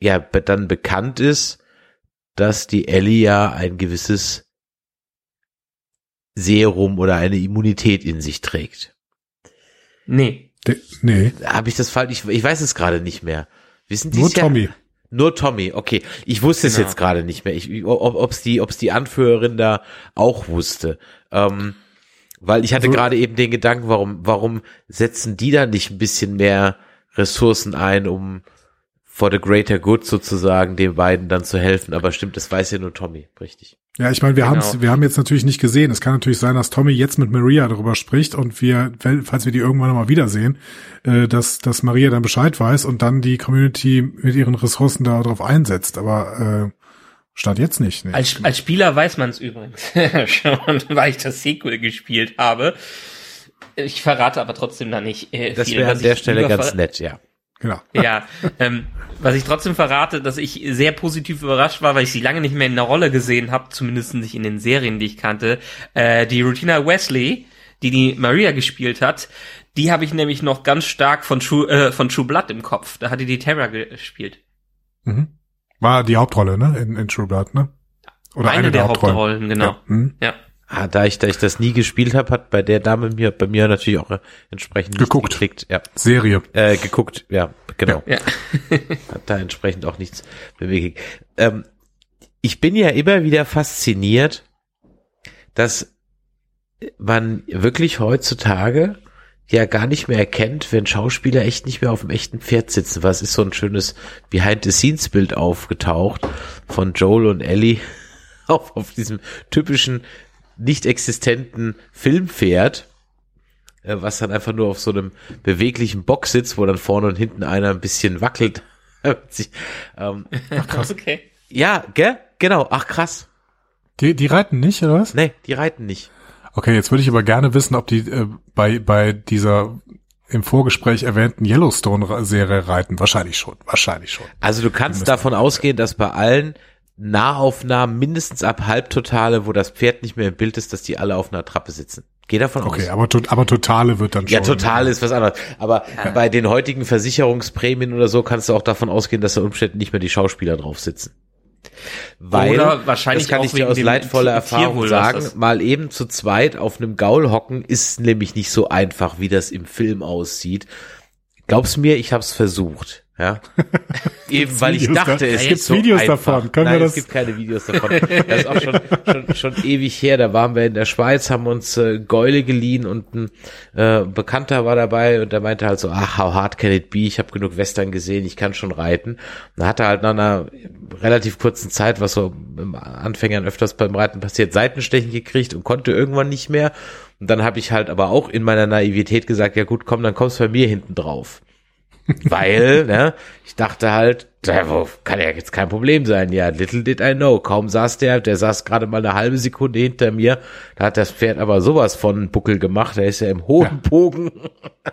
ja dann bekannt ist, dass die Ellie ja ein gewisses Serum oder eine Immunität in sich trägt. Nee. De nee, Habe ich das falsch? Ich, ich weiß es gerade nicht mehr. Wissen Sie nur es ja? Tommy. Nur Tommy, okay. Ich wusste es Genau. jetzt gerade nicht mehr. Ich, ob ob's die, ob's die Anführerin da auch wusste. Ähm, weil ich hatte Also- gerade eben den Gedanken, warum, warum setzen die da nicht ein bisschen mehr Ressourcen ein, um for the greater good sozusagen den beiden dann zu helfen. Aber stimmt, das weiß ja nur Tommy, richtig. Ja, ich meine, wir Genau. haben's, wir haben jetzt natürlich nicht gesehen. Es kann natürlich sein, dass Tommy jetzt mit Maria darüber spricht und wir, wenn- falls wir die irgendwann noch mal wiedersehen, äh, dass, dass Maria dann Bescheid weiß und dann die Community mit ihren Ressourcen darauf einsetzt. Aber äh, stand jetzt nicht. Nee. Als, als Spieler weiß man es übrigens schon, weil ich das Sequel gespielt habe. Ich verrate aber trotzdem da nicht äh, Das wäre an der Stelle ganz nett, ja. Genau. Ja, ähm, was ich trotzdem verrate, dass ich sehr positiv überrascht war, weil ich sie lange nicht mehr in der Rolle gesehen habe, zumindest nicht in den Serien, die ich kannte. Äh, die Rutina Wesley, die die Maria gespielt hat, die habe ich nämlich noch ganz stark von True, äh, von True Blood im Kopf. Da hatte die Terra gespielt. Mhm. War die Hauptrolle, ne? In, in True Blood, ne? Oder Eine, der Hauptrollen, genau. Ja. Hm? Ja. Ah, da ich, da ich das nie gespielt habe, hat bei der Dame mir, bei mir natürlich auch entsprechend Geguckt. geklickt. Ja, Serie. äh, geguckt, ja, genau. Ja. hat da entsprechend auch nichts bewegt. Ähm, ich bin ja immer wieder fasziniert, dass man wirklich heutzutage ja gar nicht mehr erkennt, wenn Schauspieler echt nicht mehr auf dem echten Pferd sitzen. Was ist so ein schönes Behind-the-Scenes-Bild aufgetaucht von Joel und Ellie auf, auf diesem typischen nicht existenten Filmpferd, äh, was dann einfach nur auf so einem beweglichen Bock sitzt, wo dann vorne und hinten einer ein bisschen wackelt. ähm, Ach krass. Okay. Ja, gell? Genau. Ach krass. Die, die reiten nicht, oder was? Nee, die reiten nicht. Okay, jetzt würde ich aber gerne wissen, ob die äh, bei, bei dieser im Vorgespräch erwähnten Yellowstone-Serie reiten. Wahrscheinlich schon, wahrscheinlich schon. Also du kannst davon ausgehen, dass bei allen Nahaufnahmen mindestens ab Halbtotale, wo das Pferd nicht mehr im Bild ist, dass die alle auf einer Trappe sitzen. Geh davon Okay, aus. aber, to- aber Totale wird dann schon. Ja, total ist was anderes. Aber bei den heutigen Versicherungsprämien oder so kannst du auch davon ausgehen, dass da Umständen nicht mehr die Schauspieler drauf sitzen. Weil, Oder wahrscheinlich das kann auch ich dir aus leidvoller Erfahrung sagen, mal eben zu zweit auf einem Gaul hocken ist nämlich nicht so einfach, wie das im Film aussieht. Glaub's mir, ich hab's versucht. Ja. Eben weil ich dachte, da- es gibt so Videos einfach. davon. Können wir Nein, das- es gibt keine Videos davon. Das ist auch schon, schon, schon ewig her. Da waren wir in der Schweiz, haben uns äh, Gäule geliehen und ein äh, Bekannter war dabei und der meinte halt so, ach, how hard can it be? Ich habe genug Western gesehen, ich kann schon reiten. Und dann hat er halt nach einer relativ kurzen Zeit, was so im Anfängern öfters beim Reiten passiert, Seitenstechen gekriegt und konnte irgendwann nicht mehr. Und dann habe ich halt aber auch in meiner Naivität gesagt, ja gut, komm, dann kommst du bei mir hinten drauf. Weil, ne, ich dachte halt, wo- kann ja jetzt kein Problem sein. Ja, little did I know. Kaum saß der, der saß gerade mal eine halbe Sekunde hinter mir. Da hat das Pferd aber sowas von Buckel gemacht. Der ist ja im hohen Bogen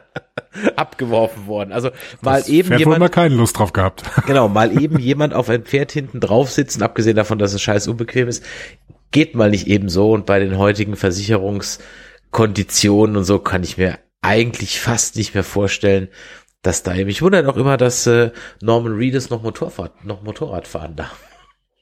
abgeworfen worden. Also mal Das eben Pferd wohl mal jemand, keine Lust drauf gehabt. genau, mal eben jemand auf ein Pferd hinten drauf sitzen, abgesehen davon, dass es scheiß unbequem ist, geht mal nicht eben so. Und bei den heutigen Versicherungskonditionen und so kann ich mir eigentlich fast nicht mehr vorstellen, dass da mich wundert auch immer, dass äh, Norman Reedus noch Motorrad, noch Motorrad fahren darf.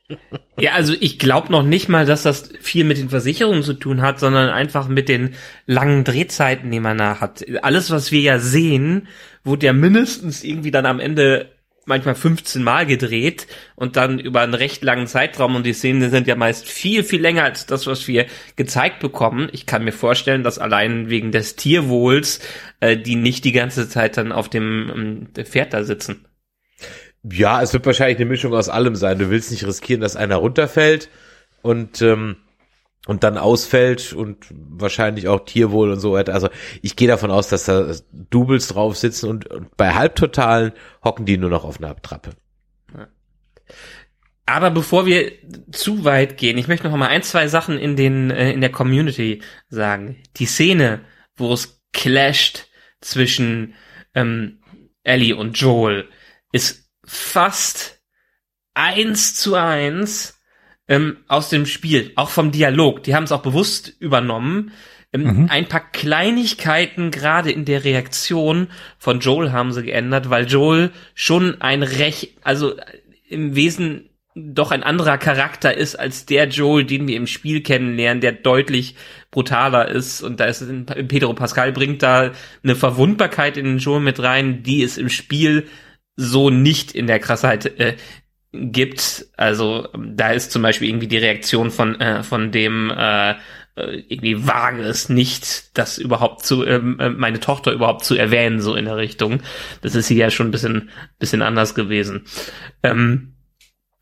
Ja, also ich glaube noch nicht mal, dass das viel mit den Versicherungen zu tun hat, sondern einfach mit den langen Drehzeiten, die man da hat. Alles, was wir ja sehen, wurde ja mindestens irgendwie dann am Ende manchmal 15 Mal gedreht und dann über einen recht langen Zeitraum und die Szenen sind ja meist viel, viel länger als das, was wir gezeigt bekommen. Ich kann mir vorstellen, dass allein wegen des Tierwohls äh, die nicht die ganze Zeit dann auf dem ähm, Pferd da sitzen. Ja, es wird wahrscheinlich eine Mischung aus allem sein. Du willst nicht riskieren, dass einer runterfällt und ähm, und dann ausfällt und wahrscheinlich auch Tierwohl und so weiter. Also ich gehe davon aus, dass da Doubles drauf sitzen und, und bei Halbtotalen hocken die nur noch auf einer Trappe. Aber bevor wir zu weit gehen, ich möchte noch mal ein, zwei Sachen in den äh, in der Community sagen. Die Szene, wo es clasht zwischen ähm, Ellie und Joel, ist fast eins zu eins ähm, aus dem Spiel, auch vom Dialog. Die haben es auch bewusst übernommen. Ähm, Ein paar Kleinigkeiten gerade in der Reaktion von Joel haben sie geändert, weil Joel schon ein recht, also im Wesen doch ein anderer Charakter ist als der Joel, den wir im Spiel kennenlernen, der deutlich brutaler ist. Und da ist es in, Pedro Pascal bringt da eine Verwundbarkeit in den Joel mit rein, die es im Spiel so nicht in der Krassheit äh, gibt. Also da ist zum Beispiel irgendwie die Reaktion von äh, von dem äh, äh, irgendwie wage es nicht, das überhaupt zu ähm, äh, meine Tochter überhaupt zu erwähnen so in der Richtung. Das ist hier ja schon ein bisschen bisschen anders gewesen. Ähm,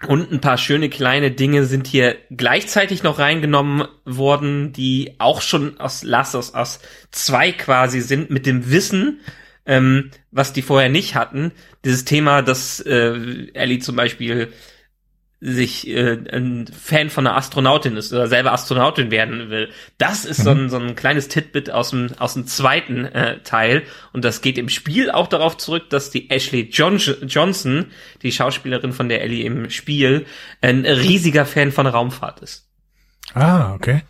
und ein paar schöne kleine Dinge sind hier gleichzeitig noch reingenommen worden, die auch schon aus Last of Us 2 quasi sind, mit dem Wissen, ähm, was die vorher nicht hatten. Dieses Thema, dass äh, Ellie zum Beispiel sich äh, ein Fan von einer Astronautin ist oder selber Astronautin werden will. Das ist so, ein, so ein kleines Titbit aus dem, aus dem zweiten äh, Teil. Und das geht im Spiel auch darauf zurück, dass die Ashley John Johnson, die Schauspielerin von der Ellie im Spiel, ein riesiger Fan von Raumfahrt ist. Ah, okay.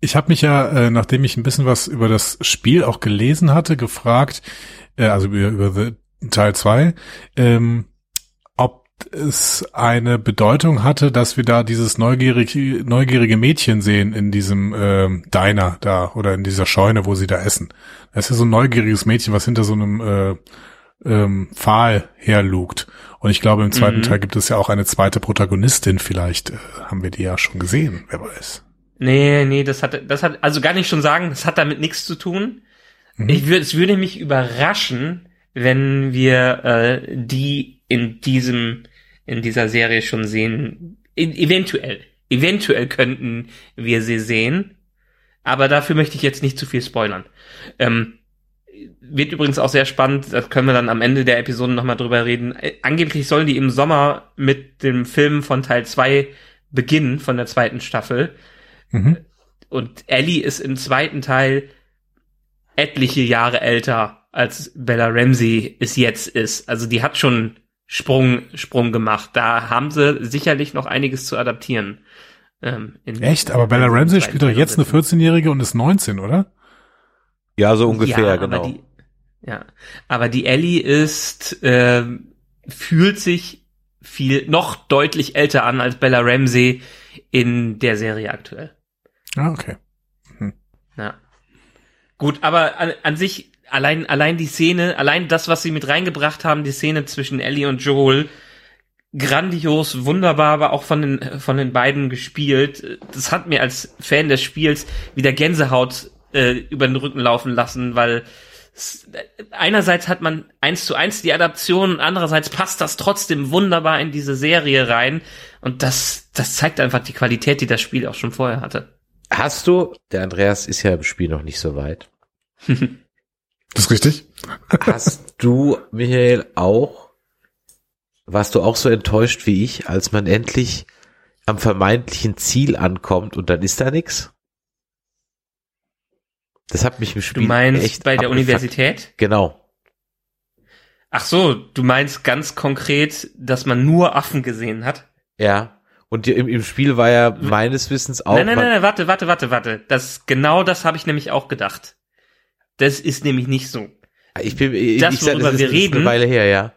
Ich habe mich ja, äh, nachdem ich ein bisschen was über das Spiel auch gelesen hatte, gefragt, äh, also über, über The Teil 2, ähm, ob es eine Bedeutung hatte, dass wir da dieses neugierige, neugierige Mädchen sehen in diesem ähm, Diner da oder in dieser Scheune, wo sie da essen. Das ist ja so ein neugieriges Mädchen, was hinter so einem äh, ähm, Pfahl herlugt. Und ich glaube, im zweiten Mhm. Teil gibt es ja auch eine zweite Protagonistin. Vielleicht äh, haben wir die ja schon gesehen, wer weiß. Nee, nee, das hat, das hat, also gar nicht schon sagen, das hat damit nichts zu tun. Mhm. Ich würde, es würde mich überraschen, wenn wir äh, die in diesem, in dieser Serie schon sehen. In, eventuell, eventuell könnten wir sie sehen, aber dafür möchte ich jetzt nicht zu viel spoilern. Ähm, wird übrigens auch sehr spannend, das können wir dann am Ende der Episode nochmal drüber reden. Äh, angeblich sollen die im Sommer mit dem Film von Teil 2 beginnen, von der zweiten Staffel. Mhm. Und Ellie ist im zweiten Teil etliche Jahre älter als Bella Ramsey es jetzt ist. Also die hat schon Sprung, Sprung gemacht. Da haben sie sicherlich noch einiges zu adaptieren. Ähm, Echt? Aber Bella Ramsey spielt doch jetzt eine 14-Jährige und ist 19, oder? Ja, so ungefähr, ja, genau. Die, ja, aber die Ellie ist, äh, fühlt sich viel, noch deutlich älter an als Bella Ramsey in der Serie aktuell. Ah, okay. Hm. Ja. Gut, aber an, an sich, allein, allein die Szene, allein das, was sie mit reingebracht haben, die Szene zwischen Ellie und Joel, grandios, wunderbar, aber auch von den, von den beiden gespielt. Das hat mir als Fan des Spiels wieder Gänsehaut äh, über den Rücken laufen lassen, weil einerseits hat man eins zu eins die Adaption, andererseits passt das trotzdem wunderbar in diese Serie rein und das, das zeigt einfach die Qualität, die das Spiel auch schon vorher hatte. Hast du, der Andreas ist ja im Spiel noch nicht so weit. das ist richtig. Hast du, Michael, auch, warst du auch so enttäuscht wie ich, als man endlich am vermeintlichen Ziel ankommt und dann ist da nichts? Das hat mich im Spiel Du meinst echt bei der Universität? Genau. Ach so, du meinst ganz konkret, dass man nur Affen gesehen hat? Ja. Und im, im Spiel war ja meines Wissens auch. Nein, nein, nein, nein, warte, warte, warte, warte. Das, genau das habe ich nämlich auch gedacht. Das ist nämlich nicht so. Ich bin, ich, das, worüber ich, das wir reden, eine Weile her, ja.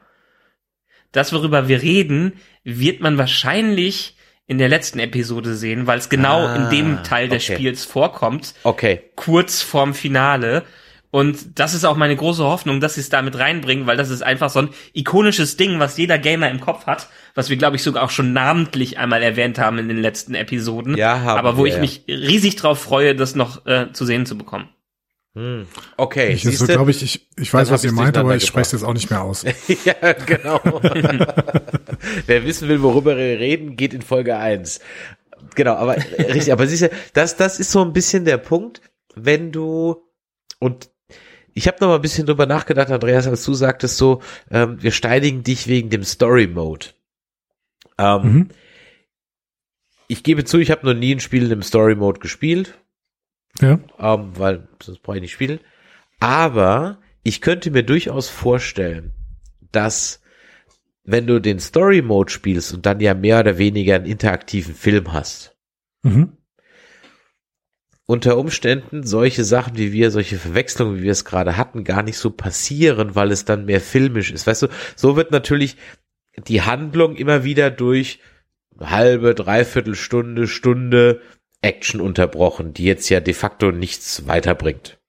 Das, worüber wir reden, wird man wahrscheinlich in der letzten Episode sehen, weil es genau ah, in dem ah, Teil des okay. Spiels vorkommt. Okay. Kurz vorm Finale. Und das ist auch meine große Hoffnung, dass sie es damit reinbringen, weil das ist einfach so ein ikonisches Ding, was jeder Gamer im Kopf hat, was wir, glaube ich, sogar auch schon namentlich einmal erwähnt haben in den letzten Episoden. Ja, haben Aber wo wir, ich ja. mich riesig drauf freue, das noch äh, zu sehen zu bekommen. Hm. Okay. Ich, so, glaube ich, ich, ich weiß, was ihr meint, aber ich spreche es jetzt auch nicht mehr aus. ja, genau. Wer wissen will, worüber wir reden, geht in Folge eins. Genau, aber richtig, aber siehst du, das, das ist so ein bisschen der Punkt, wenn du und ich habe noch mal ein bisschen drüber nachgedacht, Andreas, als du sagtest so, ähm, wir steinigen dich wegen dem Story Mode. Ähm, mhm. Ich gebe zu, ich habe noch nie ein Spiel in dem Story Mode gespielt. Ja. Ähm, weil sonst brauche ich nicht spielen. Aber ich könnte mir durchaus vorstellen, dass wenn du den Story Mode spielst und dann ja mehr oder weniger einen interaktiven Film hast, mhm. Unter Umständen solche Sachen wie wir, solche Verwechslungen, wie wir es gerade hatten, gar nicht so passieren, weil es dann mehr filmisch ist. Weißt du, so wird natürlich die Handlung immer wieder durch halbe, dreiviertel Stunde, Stunde Action unterbrochen, die jetzt ja de facto nichts weiterbringt.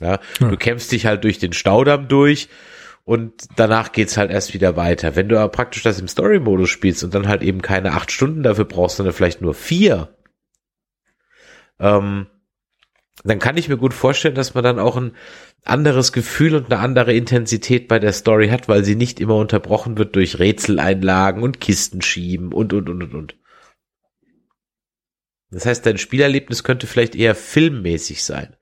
Ja, ja. du kämpfst dich halt durch den Staudamm durch und danach geht's halt erst wieder weiter. Wenn du aber praktisch das im Story-Modus spielst und dann halt eben keine acht Stunden dafür brauchst, sondern vielleicht nur vier, ähm, dann kann ich mir gut vorstellen, dass man dann auch ein anderes Gefühl und eine andere Intensität bei der Story hat, weil sie nicht immer unterbrochen wird durch Rätseleinlagen und Kisten schieben und, und, und, und, und. Das heißt, dein Spielerlebnis könnte vielleicht eher filmmäßig sein.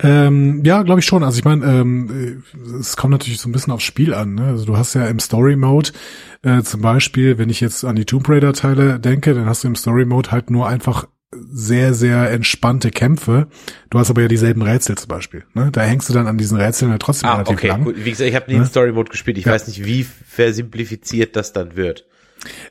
Ähm, ja, glaube ich schon. Also ich meine, ähm, es kommt natürlich so ein bisschen aufs Spiel an. Ne? Also du hast ja im Story Mode äh, zum Beispiel, wenn ich jetzt an die Tomb Raider Teile denke, dann hast du im Story Mode halt nur einfach sehr, sehr entspannte Kämpfe. Du hast aber ja dieselben Rätsel zum Beispiel. Ne? Da hängst du dann an diesen Rätseln ja trotzdem ah, relativ okay. lang. Gut. Wie gesagt, ich habe nie ne? in Story Mode gespielt. Ich ja. weiß nicht, wie versimplifiziert das dann wird.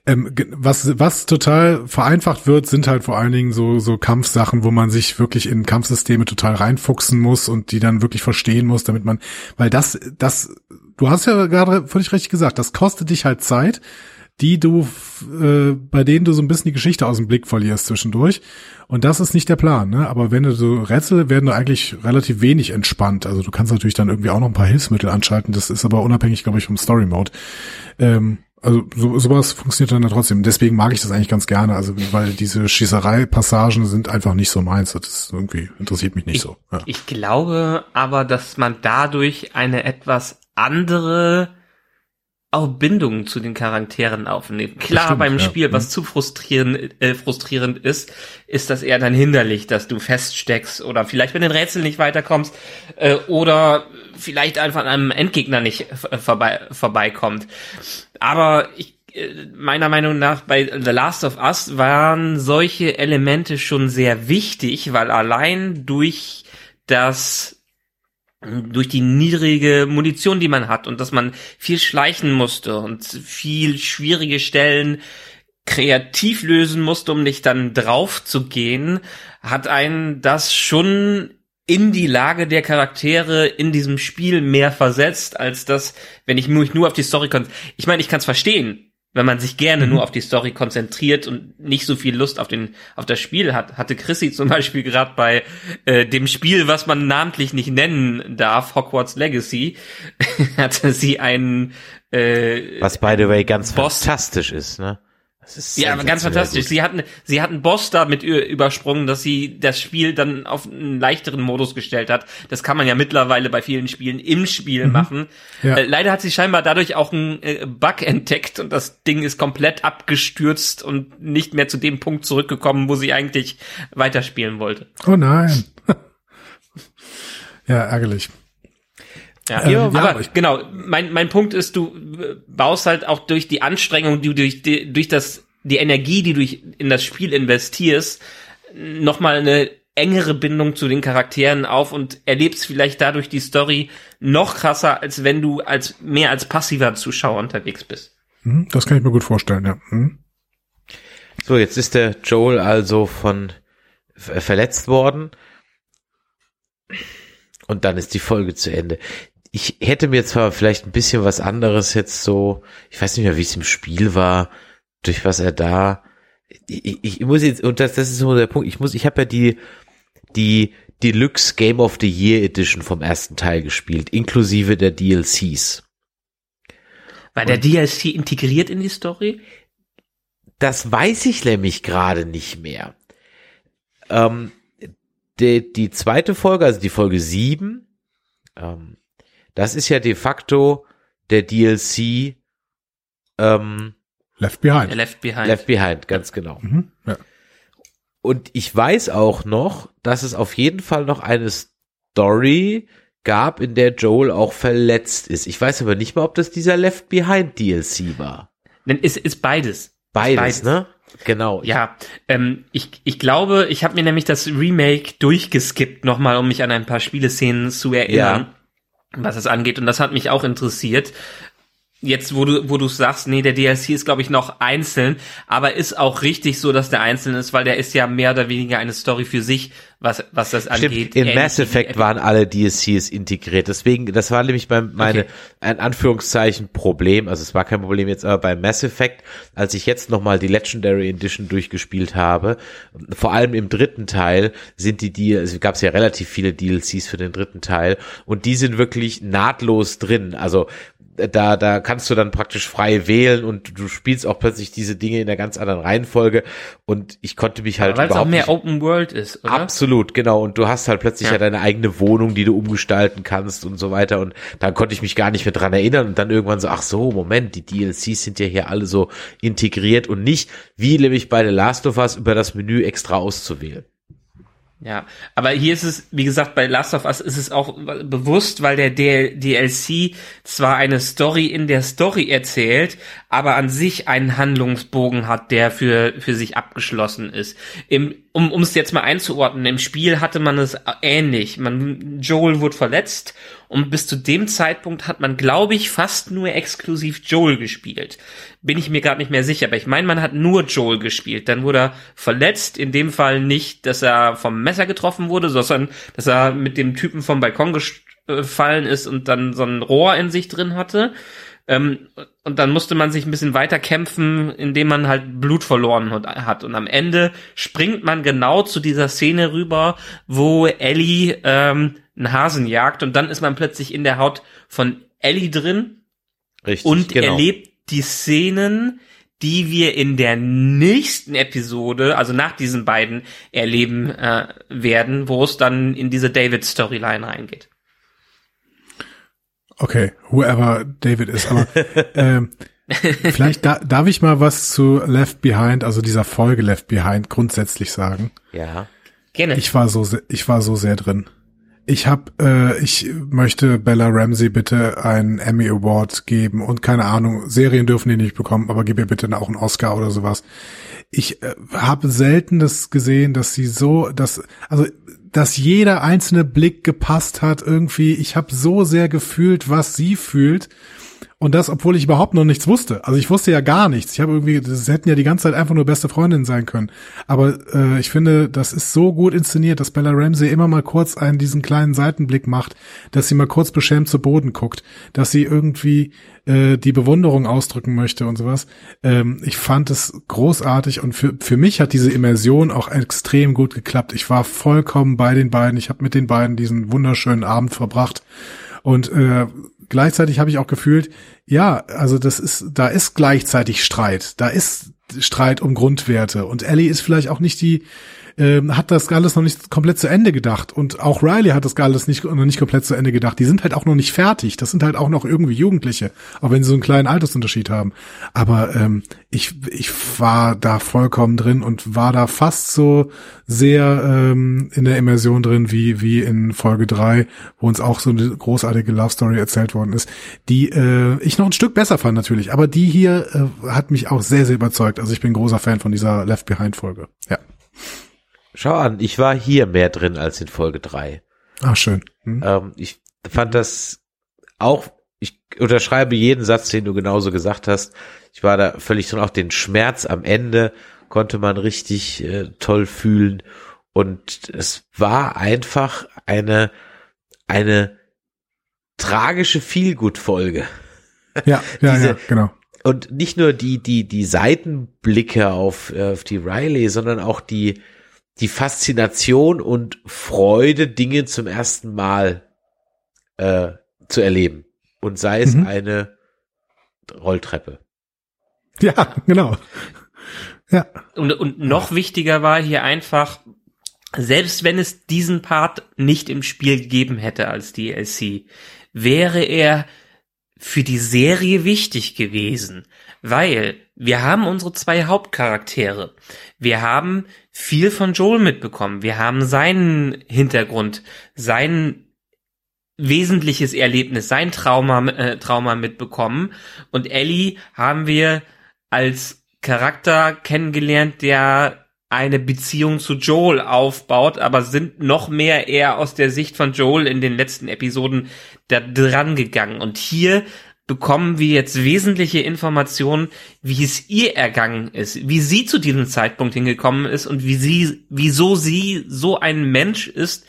Ähm, was, was total vereinfacht wird, sind halt vor allen Dingen so, so Kampfsachen, wo man sich wirklich in Kampfsysteme total reinfuchsen muss und die dann wirklich verstehen muss, damit man, weil das, das, du hast ja gerade völlig richtig gesagt, das kostet dich halt Zeit, die du, äh, bei denen du so ein bisschen die Geschichte aus dem Blick verlierst zwischendurch. Und das ist nicht der Plan, ne? Aber wenn du so Rätsel werden du eigentlich relativ wenig entspannt. Also du kannst natürlich dann irgendwie auch noch ein paar Hilfsmittel anschalten. Das ist aber unabhängig, glaube ich, vom Story Mode. Ähm, Also so, sowas funktioniert dann ja trotzdem. Deswegen mag ich das eigentlich ganz gerne. Also weil diese Schießerei-Passagen sind einfach nicht so meins. Das irgendwie interessiert mich nicht ich, so. Ja. Ich glaube aber, dass man dadurch eine etwas andere auch Bindungen zu den Charakteren aufnimmt. Klar, stimmt, beim ja. Spiel, was Mhm. zu frustrierend, äh, frustrierend ist, ist das eher dann hinderlich, dass du feststeckst oder vielleicht mit den Rätseln nicht weiterkommst äh, oder vielleicht einfach an einem Endgegner nicht äh, vorbei, vorbeikommt. Aber ich, äh, meiner Meinung nach bei The Last of Us waren solche Elemente schon sehr wichtig, weil allein durch das durch die niedrige Munition, die man hat und dass man viel schleichen musste und viel schwierige Stellen kreativ lösen musste, um nicht dann drauf zu gehen, hat einen das schon in die Lage der Charaktere in diesem Spiel mehr versetzt, als das, wenn ich mich nur auf die Story kon Ich meine, ich kann es verstehen, wenn man sich gerne nur auf die Story konzentriert und nicht so viel Lust auf den auf das Spiel hat, hatte Chrissy zum Beispiel gerade bei äh, dem Spiel, was man namentlich nicht nennen darf, Hogwarts Legacy, hatte sie einen äh, Was by the way ganz Boss- fantastisch ist, ne? Ja, aber ganz fantastisch. gut. Sie hatten, sie hatten Boss damit übersprungen, dass sie das Spiel dann auf einen leichteren Modus gestellt hat. Das kann man ja mittlerweile bei vielen Spielen im Spiel machen. Ja. Äh, leider hat sie scheinbar dadurch auch einen äh, Bug entdeckt und das Ding ist komplett abgestürzt und nicht mehr zu dem Punkt zurückgekommen, wo sie eigentlich weiterspielen wollte. Oh nein. ja, ärgerlich. Ja, Ähm, ja, aber aber ich- genau, mein, mein Punkt ist, du äh, baust halt auch durch die Anstrengung, die du durch, die, durch das, die Energie, die du in das Spiel investierst, nochmal eine engere Bindung zu den Charakteren auf und erlebst vielleicht dadurch die Story noch krasser, als wenn du als mehr als passiver Zuschauer unterwegs bist. Hm, Das kann ich mir gut vorstellen, ja. Hm. So, jetzt ist der Joel also von ver- verletzt worden. Und dann ist die Folge zu Ende. Ich hätte mir zwar vielleicht ein bisschen was anderes jetzt so, ich weiß nicht mehr, wie es im Spiel war, durch was er da, ich, ich, muss jetzt, und das, das ist so der Punkt, ich muss, ich habe ja die, die Deluxe Game of the Year Edition vom ersten Teil gespielt, inklusive der DLCs. War der DLC integriert in die Story? Das weiß ich nämlich gerade nicht mehr. Ähm, die, die zweite Folge, also die Folge 7, ähm, das ist ja de facto der DLC ähm, Left Behind. Left behind. Left Behind, ganz genau. Mhm. Ja. Und ich weiß auch noch, dass es auf jeden Fall noch eine Story gab, in der Joel auch verletzt ist. Ich weiß aber nicht mal, ob das dieser Left Behind DLC war. Denn es ist beides. Beides, Beides. ne? Genau. Ja, ähm, ich, ich glaube, ich habe mir nämlich das Remake durchgeskippt nochmal, um mich an ein paar Spieleszenen zu erinnern, was es angeht. Und das hat mich auch interessiert. Jetzt, wo du, wo du sagst, nee, der DLC ist, glaube ich, noch einzeln, aber ist auch richtig so, dass der einzeln ist, weil der ist ja mehr oder weniger eine Story für sich, was, was das angeht. Stimmt, in Ähnlich Mass Effect waren alle DLCs integriert. Deswegen, das war nämlich mein, meine, Okay. ein Anführungszeichen Problem. Also es war kein Problem jetzt, aber bei Mass Effect, als ich jetzt nochmal die Legendary Edition durchgespielt habe, vor allem im dritten Teil sind die, die es gab ja relativ viele DLCs für den dritten Teil und die sind wirklich nahtlos drin. Also da, da kannst du dann praktisch frei wählen und du spielst auch plötzlich diese Dinge in einer ganz anderen Reihenfolge und ich konnte mich halt Weil es auch überhaupt mehr nicht Open World ist, oder? Absolut, genau. Und du hast halt plötzlich ja. Ja. deine eigene Wohnung, die du umgestalten kannst und so weiter. Und da konnte ich mich gar nicht mehr dran erinnern. Und dann irgendwann so, ach so, Moment, die DLCs sind ja hier alle so integriert und nicht, wie nämlich bei The Last of Us, über das Menü extra auszuwählen. Ja, aber hier ist es, wie gesagt, bei Last of Us ist es auch bewusst, weil der DL DLC zwar eine Story in der Story erzählt, aber an sich einen Handlungsbogen hat, der für, für sich abgeschlossen ist. Im, um um es jetzt mal einzuordnen, im Spiel hatte man es ähnlich. Man, Joel wurde verletzt und bis zu dem Zeitpunkt hat man, glaube ich, fast nur exklusiv Joel gespielt. Bin ich mir gerade nicht mehr sicher, aber ich meine, man hat nur Joel gespielt. Dann wurde er verletzt, in dem Fall nicht, dass er vom Messer getroffen wurde, sondern dass er mit dem Typen vom Balkon gefallen ist und dann so ein Rohr in sich drin hatte. Ähm, und dann musste man sich ein bisschen weiter kämpfen, indem man halt Blut verloren hat. Und am Ende springt man genau zu dieser Szene rüber, wo Ellie ähm, einen Hasen jagt und dann ist man plötzlich in der Haut von Ellie drin Richtig. und genau. erlebt die Szenen, die wir in der nächsten Episode, also nach diesen beiden, erleben äh, werden, wo es dann in diese David-Storyline reingeht. Okay, whoever David ist, aber ähm, vielleicht da, darf ich mal was zu Left Behind, also dieser Folge Left Behind grundsätzlich sagen. Ja. Gerne. Ich war so, ich war so sehr drin. Ich hab, äh, ich möchte Bella Ramsey bitte einen Emmy Award geben und keine Ahnung, Serien dürfen die nicht bekommen, aber gib ihr bitte auch einen Oscar oder sowas. Ich äh, habe selten das gesehen, dass sie so, dass also dass jeder einzelne Blick gepasst hat irgendwie. Ich habe so sehr gefühlt, was sie fühlt. Und das, obwohl ich überhaupt noch nichts wusste. Also ich wusste ja gar nichts. Ich habe irgendwie, das hätten ja die ganze Zeit einfach nur beste Freundinnen sein können. Aber äh, ich finde, das ist so gut inszeniert, dass Bella Ramsey immer mal kurz einen diesen kleinen Seitenblick macht, dass sie mal kurz beschämt zu Boden guckt, dass sie irgendwie äh, die Bewunderung ausdrücken möchte und sowas. Ähm, ich fand es großartig und für, für mich hat diese Immersion auch extrem gut geklappt. Ich war vollkommen bei den beiden. Ich habe mit den beiden diesen wunderschönen Abend verbracht. Und äh, gleichzeitig habe ich auch gefühlt, ja, also das ist, da ist gleichzeitig Streit. Da ist Streit um Grundwerte. Und Ellie ist vielleicht auch nicht die, ähm, hat das alles noch nicht komplett zu Ende gedacht. Und auch Riley hat das alles nicht, noch nicht komplett zu Ende gedacht. Die sind halt auch noch nicht fertig. Das sind halt auch noch irgendwie Jugendliche, auch wenn sie so einen kleinen Altersunterschied haben. Aber ähm, ich, ich war da vollkommen drin und war da fast so sehr ähm, in der Immersion drin wie, wie in Folge drei, wo uns auch so eine großartige Love Story erzählt worden ist, die äh, ich noch ein Stück besser fand natürlich. Aber die hier äh, hat mich auch sehr, sehr überzeugt. Also ich bin großer Fan von dieser Left Behind Folge. Ja. Schau an, ich war hier mehr drin als in Folge drei. Ah, schön. Hm? Ähm, ich fand das auch, ich unterschreibe jeden Satz, den du genauso gesagt hast. Ich war da völlig drin, auch den Schmerz am Ende konnte man richtig äh, toll fühlen. Und es war einfach eine, eine tragische Feelgood-Folge. Ja, ja, diese- ja, genau. Und nicht nur die, die, die Seitenblicke auf, äh, auf die Riley, sondern auch die, die Faszination und Freude, Dinge zum ersten Mal äh, zu erleben. Und sei es Mhm. eine Rolltreppe. Ja, genau. Ja, Und, und noch wichtiger war hier einfach, selbst wenn es diesen Part nicht im Spiel gegeben hätte als DLC, wäre er für die Serie wichtig gewesen, weil wir haben unsere zwei Hauptcharaktere. Wir haben viel von Joel mitbekommen. Wir haben seinen Hintergrund, sein wesentliches Erlebnis, sein Trauma, äh, Trauma mitbekommen. Und Ellie haben wir als Charakter kennengelernt, der eine Beziehung zu Joel aufbaut, aber sind noch mehr eher aus der Sicht von Joel in den letzten Episoden da dran gegangen. Und hier bekommen wir jetzt wesentliche Informationen, wie es ihr ergangen ist, wie sie zu diesem Zeitpunkt hingekommen ist und wie sie, wieso sie so ein Mensch ist,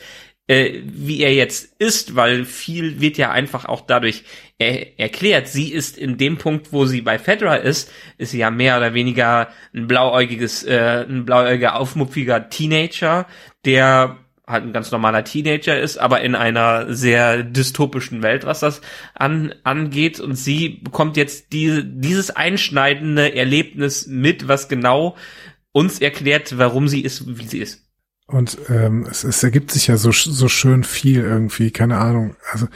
äh, wie er jetzt ist, weil viel wird ja einfach auch dadurch er erklärt. Sie ist in dem Punkt, wo sie bei Fedra ist, ist sie ja mehr oder weniger ein blauäugiges, äh, ein blauäugiger, aufmupfiger Teenager, der halt ein ganz normaler Teenager ist, aber in einer sehr dystopischen Welt, was das an, angeht. Und sie bekommt jetzt die, dieses einschneidende Erlebnis mit, was genau uns erklärt, warum sie ist, wie sie ist. Und ähm, es, es ergibt sich ja so, so schön viel irgendwie, keine Ahnung. Also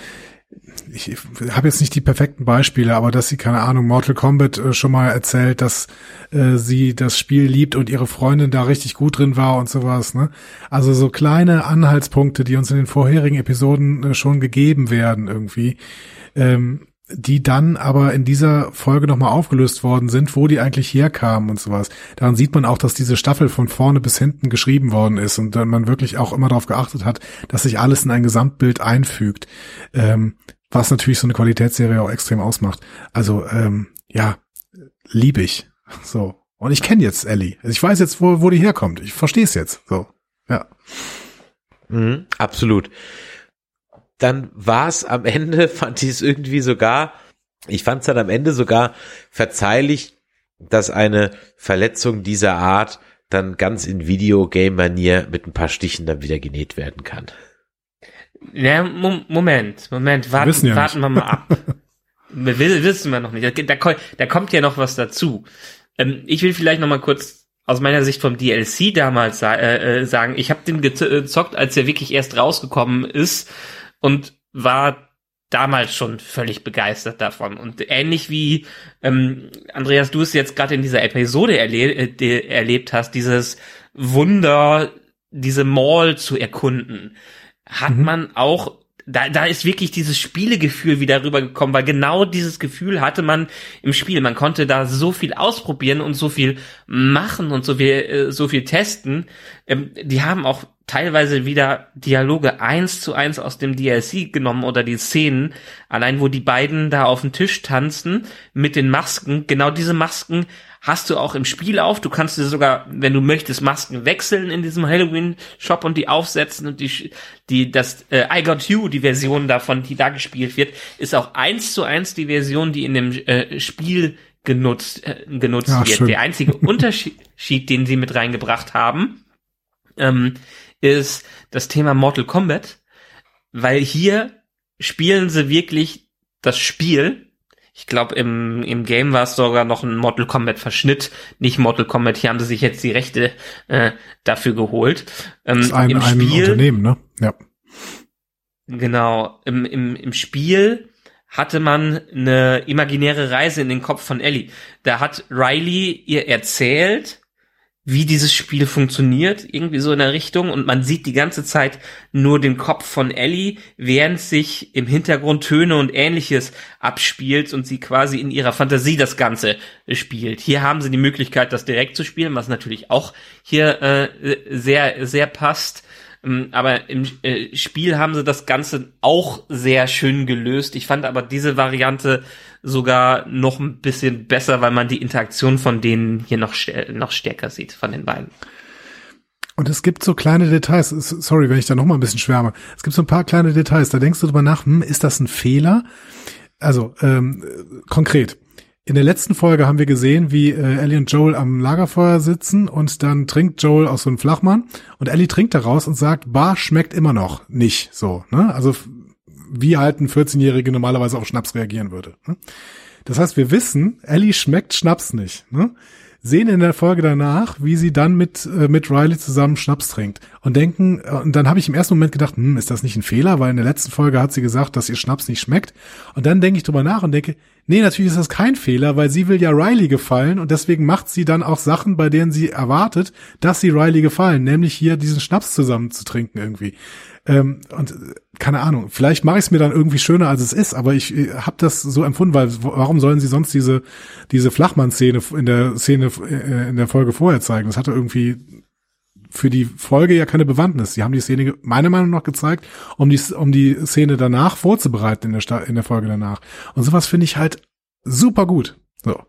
ich, habe jetzt nicht die perfekten Beispiele, aber dass sie, keine Ahnung, Mortal Kombat äh, schon mal erzählt, dass äh, sie das Spiel liebt und ihre Freundin da richtig gut drin war und sowas. Ne? Also so kleine Anhaltspunkte, die uns in den vorherigen Episoden äh, schon gegeben werden irgendwie. Ähm, die dann aber in dieser Folge nochmal aufgelöst worden sind, wo die eigentlich herkamen und sowas. Daran sieht man auch, dass diese Staffel von vorne bis hinten geschrieben worden ist und man wirklich auch immer darauf geachtet hat, dass sich alles in ein Gesamtbild einfügt, ähm, was natürlich so eine Qualitätsserie auch extrem ausmacht. Also ähm, ja, lieb ich. So. Und ich kenne jetzt Ellie. Also ich weiß jetzt, wo, wo die herkommt. Ich verstehe es jetzt. So. Ja. Mhm, absolut. Dann war es am Ende, fand ich es irgendwie sogar, ich fand es dann am Ende sogar verzeihlich, dass eine Verletzung dieser Art dann ganz in Videogame-Manier mit ein paar Stichen dann wieder genäht werden kann. Ja, Mo- Moment, Moment, Wir warten, wissen ja warten wir mal ab. Wir wissen wir noch nicht. Da, da, kommt ja noch was dazu. Ähm, ich will vielleicht noch mal kurz aus meiner Sicht vom DLC damals äh, äh, sagen, ich habe den gezockt, als er wirklich erst rausgekommen ist und war damals schon völlig begeistert davon. Und ähnlich wie ähm, Andreas, du es jetzt gerade in dieser Episode erle äh, erlebt hast, dieses Wunder, diese Mall zu erkunden, hat mhm. man auch da, da ist wirklich dieses Spielegefühl wieder rübergekommen, weil genau dieses Gefühl hatte man im Spiel. Man konnte da so viel ausprobieren und so viel machen und so viel, äh, so viel testen. Ähm, die haben auch teilweise wieder Dialoge eins zu eins aus dem DLC genommen oder die Szenen, allein wo die beiden da auf dem Tisch tanzen mit den Masken. Genau diese Masken hast du auch im Spiel auf. Du kannst dir sogar, wenn du möchtest, Masken wechseln in diesem Halloween-Shop und die aufsetzen und die, die, das äh, I Got You, die Version davon, die da gespielt wird, ist auch eins zu eins die Version, die in dem äh, Spiel genutzt, äh, genutzt ja, wird. Schön. Der einzige Unterschied, den sie mit reingebracht haben, ähm, ist das Thema Mortal Kombat, weil hier spielen sie wirklich das Spiel ich glaube, im, im Game war es sogar noch ein Mortal Kombat Verschnitt, nicht Mortal Kombat. Hier haben sie sich jetzt die Rechte äh, dafür geholt. Ähm, das ist ein, Im ein Spiel, Unternehmen, ne? Ja. Genau. Im, im, Im Spiel hatte man eine imaginäre Reise in den Kopf von Ellie. Da hat Riley ihr erzählt, wie dieses Spiel funktioniert, irgendwie so in der Richtung. Und man sieht die ganze Zeit nur den Kopf von Ellie, während sich im Hintergrund Töne und ähnliches abspielt und sie quasi in ihrer Fantasie das Ganze spielt. Hier haben sie die Möglichkeit, das direkt zu spielen, was natürlich auch hier äh, sehr, sehr passt. Ähm, aber im äh, Spiel haben sie das Ganze auch sehr schön gelöst. Ich fand aber diese Variante sogar noch ein bisschen besser, weil man die Interaktion von denen hier noch, noch stärker sieht, von den beiden. Und es gibt so kleine Details, sorry, wenn ich da noch mal ein bisschen schwärme. Es gibt so ein paar kleine Details, da denkst du drüber nach, hm, ist das ein Fehler? Also, ähm, konkret. In der letzten Folge haben wir gesehen, wie äh, Ellie und Joel am Lagerfeuer sitzen und dann trinkt Joel aus so einem Flachmann und Ellie trinkt daraus und sagt, Bar schmeckt immer noch nicht so. Ne? Also wie halt ein 14-Jährige normalerweise auf Schnaps reagieren würde. Ne? Das heißt, wir wissen, Ellie schmeckt Schnaps nicht. Ne? Sehen in der Folge danach, wie sie dann mit, äh, mit Riley zusammen Schnaps trinkt und denken, äh, und dann habe ich im ersten Moment gedacht, hm, ist das nicht ein Fehler, weil in der letzten Folge hat sie gesagt, dass ihr Schnaps nicht schmeckt. Und dann denke ich drüber nach und denke, nee, natürlich ist das kein Fehler, weil sie will ja Riley gefallen und deswegen macht sie dann auch Sachen, bei denen sie erwartet, dass sie Riley gefallen, nämlich hier diesen Schnaps zusammen zu trinken irgendwie. Ähm, und äh, keine Ahnung, vielleicht mache ich es mir dann irgendwie schöner, als es ist, aber ich äh, habe das so empfunden, weil warum sollen sie sonst diese diese Flachmann-Szene in der Szene äh, in der Folge vorher zeigen? Das hatte irgendwie für die Folge ja keine Bewandtnis. Sie haben die Szene meiner Meinung nach gezeigt, um die um die Szene danach vorzubereiten in der in der Folge danach. Und sowas finde ich halt super gut. So.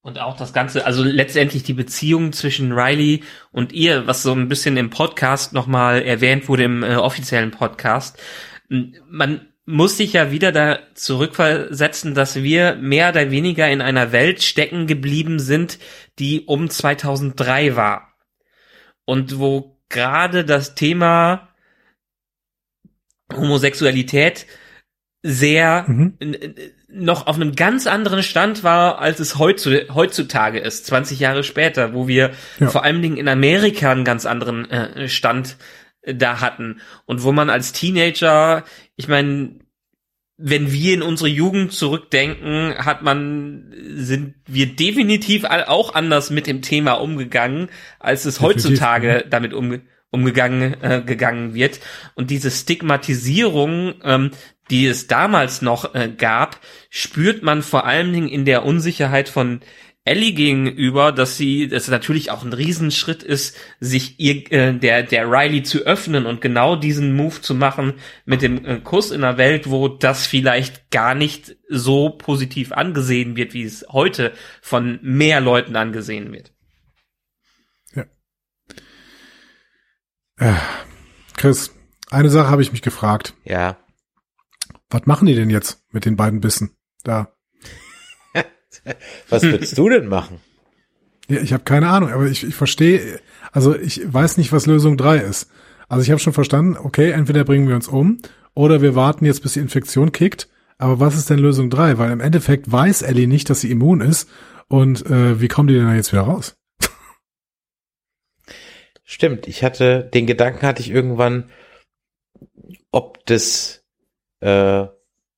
Und auch das Ganze, also letztendlich die Beziehung zwischen Riley und ihr, was so ein bisschen im Podcast nochmal erwähnt wurde, im äh, offiziellen Podcast. Man muss sich ja wieder da zurückversetzen, dass wir mehr oder weniger in einer Welt stecken geblieben sind, die um 2003 war. Und wo gerade das Thema Homosexualität sehr mhm noch auf einem ganz anderen Stand war, als es heutzutage ist, 20 Jahre später, wo wir ja. vor allen Dingen in Amerika einen ganz anderen äh, Stand äh, da hatten und wo man als Teenager, ich meine, wenn wir in unsere Jugend zurückdenken, hat man, sind wir definitiv auch anders mit dem Thema umgegangen, als es definitiv, heutzutage ja. damit umge umgegangen äh, gegangen wird und diese Stigmatisierung ähm, die es damals noch äh, gab, spürt man vor allen Dingen in der Unsicherheit von Ellie gegenüber, dass sie, dass es natürlich auch ein Riesenschritt ist, sich ihr, äh, der, der Riley zu öffnen und genau diesen Move zu machen mit dem äh, Kuss in einer Welt, wo das vielleicht gar nicht so positiv angesehen wird, wie es heute von mehr Leuten angesehen wird. Ja. Äh, Chris, eine Sache habe ich mich gefragt. Ja. Was machen die denn jetzt mit den beiden Bissen da? Was würdest du denn machen? Ja, ich habe keine Ahnung, aber ich, ich verstehe, also ich weiß nicht, was Lösung drei ist. Also ich habe schon verstanden, okay, entweder bringen wir uns um oder wir warten jetzt, bis die Infektion kickt, Aber was ist denn Lösung drei? Weil im Endeffekt weiß Ellie nicht, dass sie immun ist. Und äh, wie kommen die denn da jetzt wieder raus? Stimmt, ich hatte, den Gedanken hatte ich irgendwann, ob das, äh,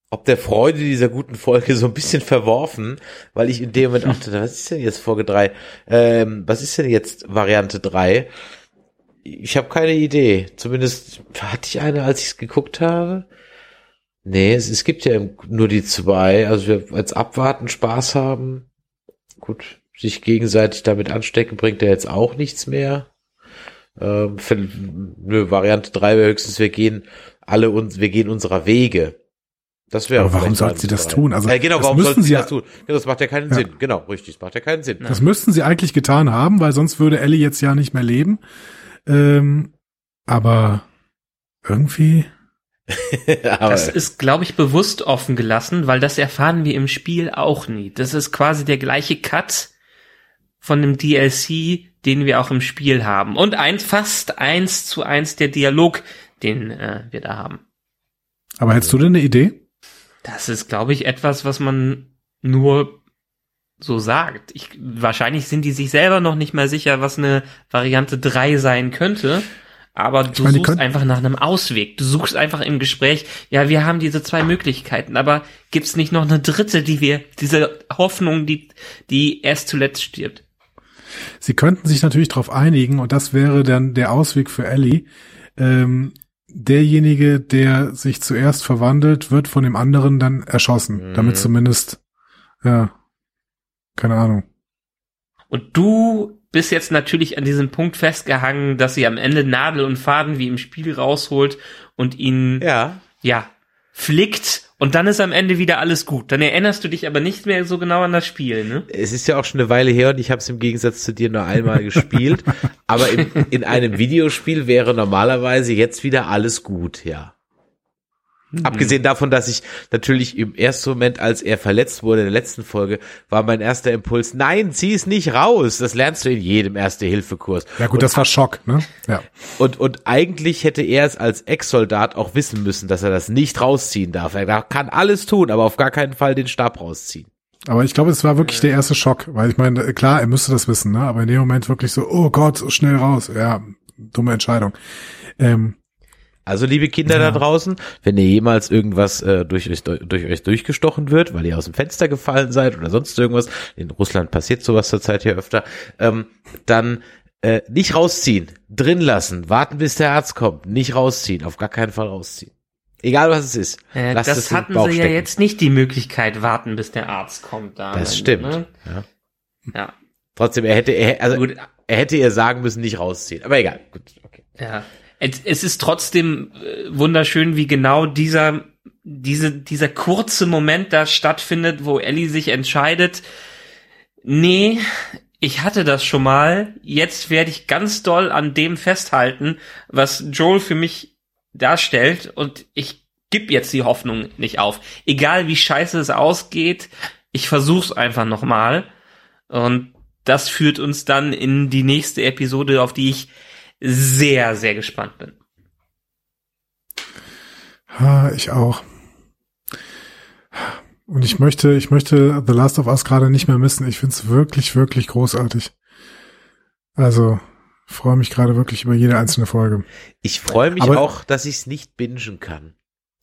ob der Freude dieser guten Folge so ein bisschen verworfen, weil ich in dem Moment dachte, was ist denn jetzt Folge drei? Ähm, was ist denn jetzt Variante drei? Ich habe keine Idee. Zumindest hatte ich eine, als ich es geguckt habe. Nee, es, es gibt ja nur die zwei. Also wir als Abwarten Spaß haben. Gut, sich gegenseitig damit anstecken bringt ja jetzt auch nichts mehr. Ähm, für, nö, Variante drei wäre höchstens, wir gehen alle uns, wir gehen unserer Wege. Das wäre. Aber warum sollte sie das tun? Also äh, genau, das warum müssten sollte sie das tun? Ja, das macht ja keinen Ja. Sinn. Genau, richtig, das macht ja keinen Sinn. Das müssten sie eigentlich getan haben, weil sonst würde Ellie jetzt ja nicht mehr leben. Ähm, aber irgendwie. Aber Das ist, glaube ich, bewusst offen gelassen, weil das erfahren wir im Spiel auch nie. Das ist quasi der gleiche Cut von dem DLC, den wir auch im Spiel haben. Und eins, fast eins zu eins der Dialog, den äh, wir da haben. Aber hättest du denn eine Idee? Das ist, glaube ich, etwas, was man nur so sagt. Ich, wahrscheinlich sind die sich selber noch nicht mal sicher, was eine Variante 3 sein könnte. Aber du meine, suchst einfach nach einem Ausweg. Du suchst einfach im Gespräch, ja, wir haben diese zwei Möglichkeiten, aber gibt's nicht noch eine dritte, die wir, diese Hoffnung, die, die erst zuletzt stirbt? Sie könnten sich natürlich darauf einigen und das wäre dann der Ausweg für Ellie. Ähm, derjenige, der sich zuerst verwandelt, wird von dem anderen dann erschossen, Mhm. damit zumindest, ja, keine Ahnung. Und du bist jetzt natürlich an diesem Punkt festgehangen, dass sie am Ende Nadel und Faden wie im Spiel rausholt und ihn ja, ja, flickt und dann ist am Ende wieder alles gut. Dann erinnerst du dich aber nicht mehr so genau an das Spiel, ne? es ist ja auch schon eine Weile her und ich habe es im Gegensatz zu dir nur einmal gespielt. Aber in, in einem Videospiel wäre normalerweise jetzt wieder alles gut, ja. Abgesehen davon, dass ich natürlich im ersten Moment, als er verletzt wurde in der letzten Folge, war mein erster Impuls, nein, zieh es nicht raus. Das lernst du in jedem Erste-Hilfe-Kurs. Ja gut, das war Schock, ne? Ja. Und, und eigentlich hätte er es als Ex-Soldat auch wissen müssen, dass er das nicht rausziehen darf. Er kann alles tun, aber auf gar keinen Fall den Stab rausziehen. Aber ich glaube, es war wirklich der erste Schock, weil ich meine, klar, er müsste das wissen, ne? Aber in dem Moment wirklich so, oh Gott, so schnell raus. Ja, dumme Entscheidung. Ähm, Also liebe Kinder Ja. da draußen, wenn ihr jemals irgendwas äh, durch, euch, durch euch durchgestochen wird, weil ihr aus dem Fenster gefallen seid oder sonst irgendwas, in Russland passiert sowas zurzeit hier öfter, ähm, dann äh, nicht rausziehen, drin lassen, warten bis der Arzt kommt, nicht rausziehen, auf gar keinen Fall rausziehen. Egal was es ist. Äh, das es hatten sie ja stecken. jetzt nicht die Möglichkeit, warten, bis der Arzt kommt. Da Das Ende, stimmt. Ne? Ja. Ja. Trotzdem, er hätte, er, also, Gut. er hätte ihr sagen müssen, nicht rausziehen. Aber egal. Gut, okay. Ja. Es, es ist trotzdem äh, wunderschön, wie genau dieser, diese, dieser kurze Moment da stattfindet, wo Ellie sich entscheidet, nee, ich hatte das schon mal, jetzt werde ich ganz doll an dem festhalten, was Joel für mich darstellt und ich gib jetzt die Hoffnung nicht auf. Egal wie scheiße es ausgeht, ich versuch's einfach nochmal und das führt uns dann in die nächste Episode, auf die ich sehr, sehr gespannt bin. ha, ich auch. Und ich möchte, ich möchte The Last of Us gerade nicht mehr missen. Ich find's wirklich, wirklich großartig. Also, freue mich gerade wirklich über jede einzelne Folge. Ich freue mich Aber- auch, dass ich es nicht bingen kann,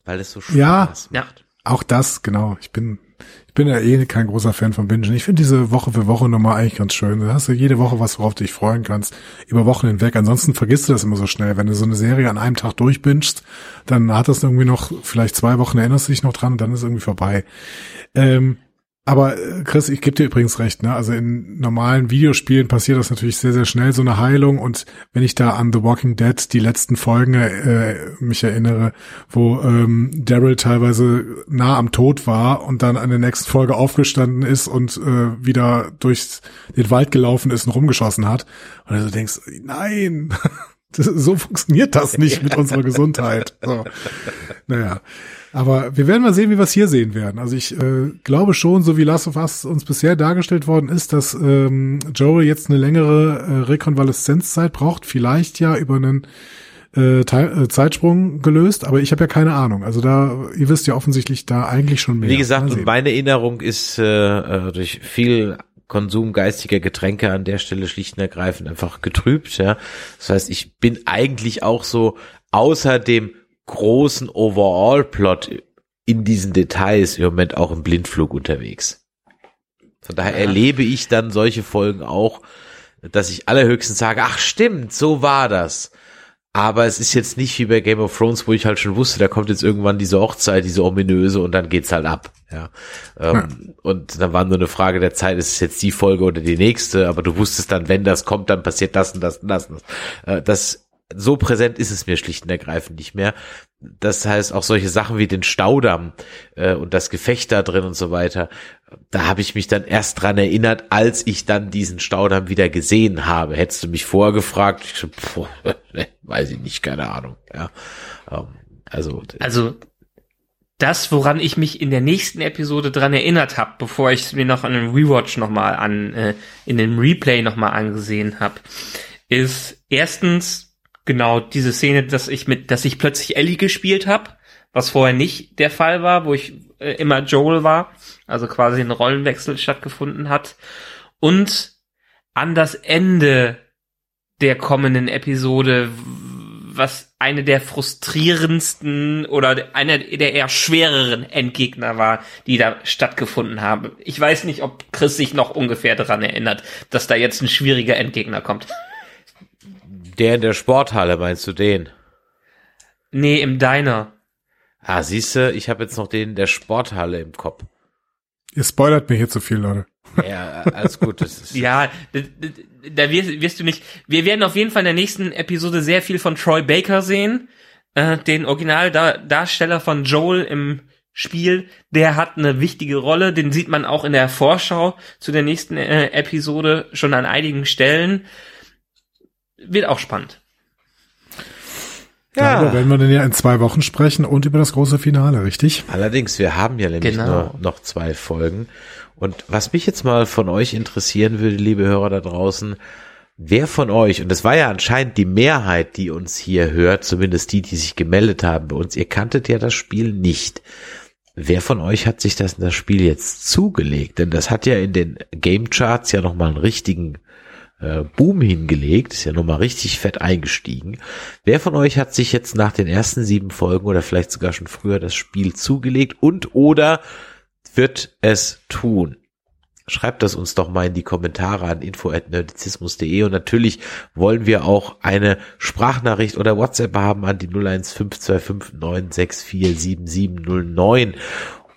weil es so Ja. Spaß Ja. macht. Auch das, genau. Ich bin, ich bin ja eh kein großer Fan von Bingen. Ich finde diese Woche für Woche Nummer eigentlich ganz schön. Da hast du jede Woche was, worauf du dich freuen kannst. Über Wochen hinweg. Ansonsten vergisst du das immer so schnell. Wenn du so eine Serie an einem Tag durchbingst, dann hat das irgendwie noch, vielleicht zwei Wochen erinnerst du dich noch dran und dann ist irgendwie vorbei. Ähm, aber äh, Chris, ich gebe dir übrigens recht, ne? Also in normalen Videospielen passiert das natürlich sehr, sehr schnell, so eine Heilung. Und wenn ich da an The Walking Dead die letzten Folgen äh, mich erinnere, wo ähm, Daryl teilweise nah am Tod war und dann an der nächsten Folge aufgestanden ist und äh, wieder durch den Wald gelaufen ist und rumgeschossen hat. Und du denkst, nein, das, so funktioniert das nicht mit unserer Gesundheit. So. Naja. Aber wir werden mal sehen, wie wir es hier sehen werden. Also ich äh, glaube schon, so wie Last of Us uns bisher dargestellt worden ist, dass ähm, Joel jetzt eine längere äh, Rekonvaleszenzzeit braucht, vielleicht ja über einen äh, äh, Zeitsprung gelöst, aber ich habe ja keine Ahnung. Also da, ihr wisst ja offensichtlich da eigentlich schon mehr. Wie gesagt, meine Erinnerung ist äh, durch viel Konsum geistiger Getränke an der Stelle schlicht und ergreifend einfach getrübt. Ja, das heißt, ich bin eigentlich auch so außer dem großen Overall-Plot in diesen Details im Moment auch im Blindflug unterwegs. Von daher ja. erlebe ich dann solche Folgen auch, dass ich allerhöchstens sage, ach stimmt, so war das. Aber es ist jetzt nicht wie bei Game of Thrones, wo ich halt schon wusste, da kommt jetzt irgendwann diese Hochzeit, diese ominöse und dann geht's halt ab. Ja. Ähm, hm. Und dann war nur eine Frage der Zeit, ist es jetzt die Folge oder die nächste, aber du wusstest dann, wenn das kommt, dann passiert das und das und das. Und das. Äh, das so präsent ist es mir schlicht und ergreifend nicht mehr. Das heißt, auch solche Sachen wie den Staudamm äh, und das Gefecht da drin und so weiter, da habe ich mich dann erst dran erinnert, als ich dann diesen Staudamm wieder gesehen habe. Hättest du mich vorher gefragt, ich so, pff, weiß ich nicht, keine Ahnung. Ja, ähm, also, also das, woran ich mich in der nächsten Episode dran erinnert habe, bevor ich es mir noch an einem Rewatch nochmal an, äh, in dem Replay nochmal angesehen habe, ist erstens genau diese Szene, dass ich mit, dass ich plötzlich Ellie gespielt habe, was vorher nicht der Fall war, wo ich äh, immer Joel war, also quasi ein Rollenwechsel stattgefunden hat. Und an das Ende der kommenden Episode, was eine der frustrierendsten oder einer der eher schwereren Endgegner war, die da stattgefunden haben. Ich weiß nicht, ob Chris sich noch ungefähr daran erinnert, dass da jetzt ein schwieriger Endgegner kommt. Der in der Sporthalle, meinst du den? Nee, im Diner. Ah, siehste, ich habe jetzt noch den in der Sporthalle im Kopf. Ihr spoilert mir hier zu viel, Leute. Ja, alles gut. Das ist ja, da, da wirst, wirst, du nicht. Wir werden auf jeden Fall in der nächsten Episode sehr viel von Troy Baker sehen, äh, den Originaldarsteller von Joel im Spiel. Der hat eine wichtige Rolle. Den sieht man auch in der Vorschau zu der nächsten äh, Episode schon an einigen Stellen wird auch spannend. Ja. Darüber werden wir dann ja in zwei Wochen sprechen und über das große Finale, richtig? Allerdings, wir haben ja nämlich genau. nur noch zwei Folgen. Und was mich jetzt mal von euch interessieren würde, liebe Hörer da draußen, wer von euch, und das war ja anscheinend die Mehrheit, die uns hier hört, zumindest die, die sich gemeldet haben bei uns, ihr kanntet ja das Spiel nicht. Wer von euch hat sich das in das Spiel jetzt zugelegt? Denn das hat ja in den Game Charts ja nochmal einen richtigen äh, Boom hingelegt, ist ja nochmal richtig fett eingestiegen. Wer von euch hat sich jetzt nach den ersten sieben Folgen oder vielleicht sogar schon früher das Spiel zugelegt und oder wird es tun? Schreibt das uns doch mal in die Kommentare an info.nerdizismus.de und natürlich wollen wir auch eine Sprachnachricht oder WhatsApp haben an die 0152596477709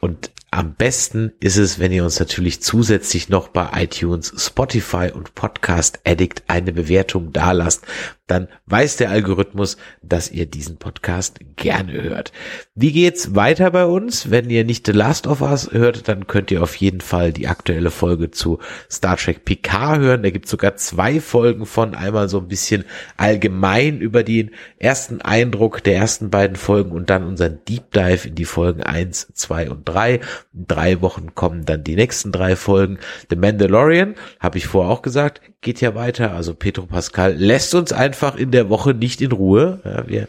und am besten ist es, wenn ihr uns natürlich zusätzlich noch bei iTunes, Spotify und Podcast Addict eine Bewertung dalasst, dann weiß der Algorithmus, dass ihr diesen Podcast gerne hört. Wie geht's weiter bei uns? Wenn ihr nicht The Last of Us hört, dann könnt ihr auf jeden Fall die aktuelle Folge zu Star Trek Picard hören. Da gibt's sogar zwei Folgen von, einmal so ein bisschen allgemein über den ersten Eindruck der ersten beiden Folgen und dann unseren Deep Dive in die Folgen eins, zwei und drei. Drei Wochen kommen dann die nächsten drei Folgen. The Mandalorian, habe ich vorher auch gesagt, geht ja weiter. Also Petro Pascal lässt uns einfach in der Woche nicht in Ruhe. Ja, wir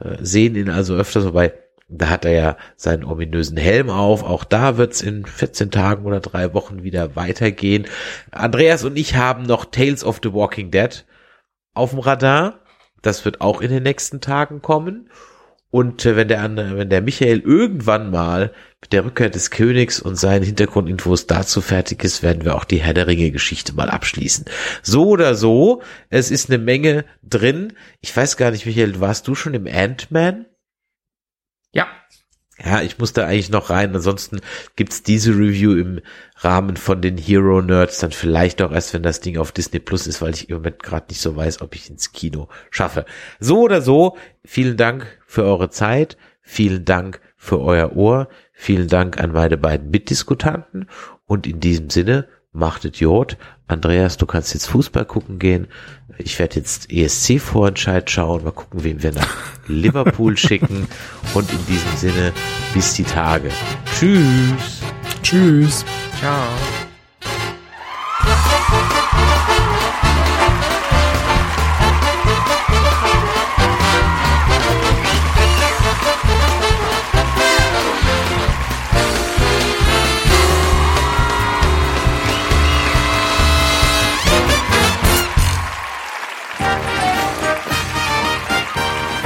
äh, sehen ihn also öfters vorbei. Da hat er ja seinen ominösen Helm auf. Auch da wird's in 14 Tagen oder drei Wochen wieder weitergehen. Andreas und ich haben noch Tales of the Walking Dead auf dem Radar. Das wird auch in den nächsten Tagen kommen. Und äh, wenn der wenn der Michael irgendwann mal mit der Rückkehr des Königs und seinen Hintergrundinfos dazu fertig ist, werden wir auch die Herr der Ringe Geschichte mal abschließen. So oder so, es ist eine Menge drin. Ich weiß gar nicht, Michael, warst du schon im Ant-Man? Ja. Ich muss da eigentlich noch rein. Ansonsten gibt's diese Review im Rahmen von den Hero Nerds dann vielleicht auch erst, wenn das Ding auf Disney Plus ist, weil ich im Moment gerade nicht so weiß, ob ich ins Kino schaffe. So oder so, vielen Dank für eure Zeit. Vielen Dank für euer Ohr. Vielen Dank an meine beiden Mitdiskutanten. Und in diesem Sinne, machtet Jod. Andreas, du kannst jetzt Fußball gucken gehen. Ich werde jetzt ESC-Vorentscheid schauen. Mal gucken, wen wir nach Liverpool schicken. Und in diesem Sinne, bis die Tage. Tschüss. Tschüss. Ciao.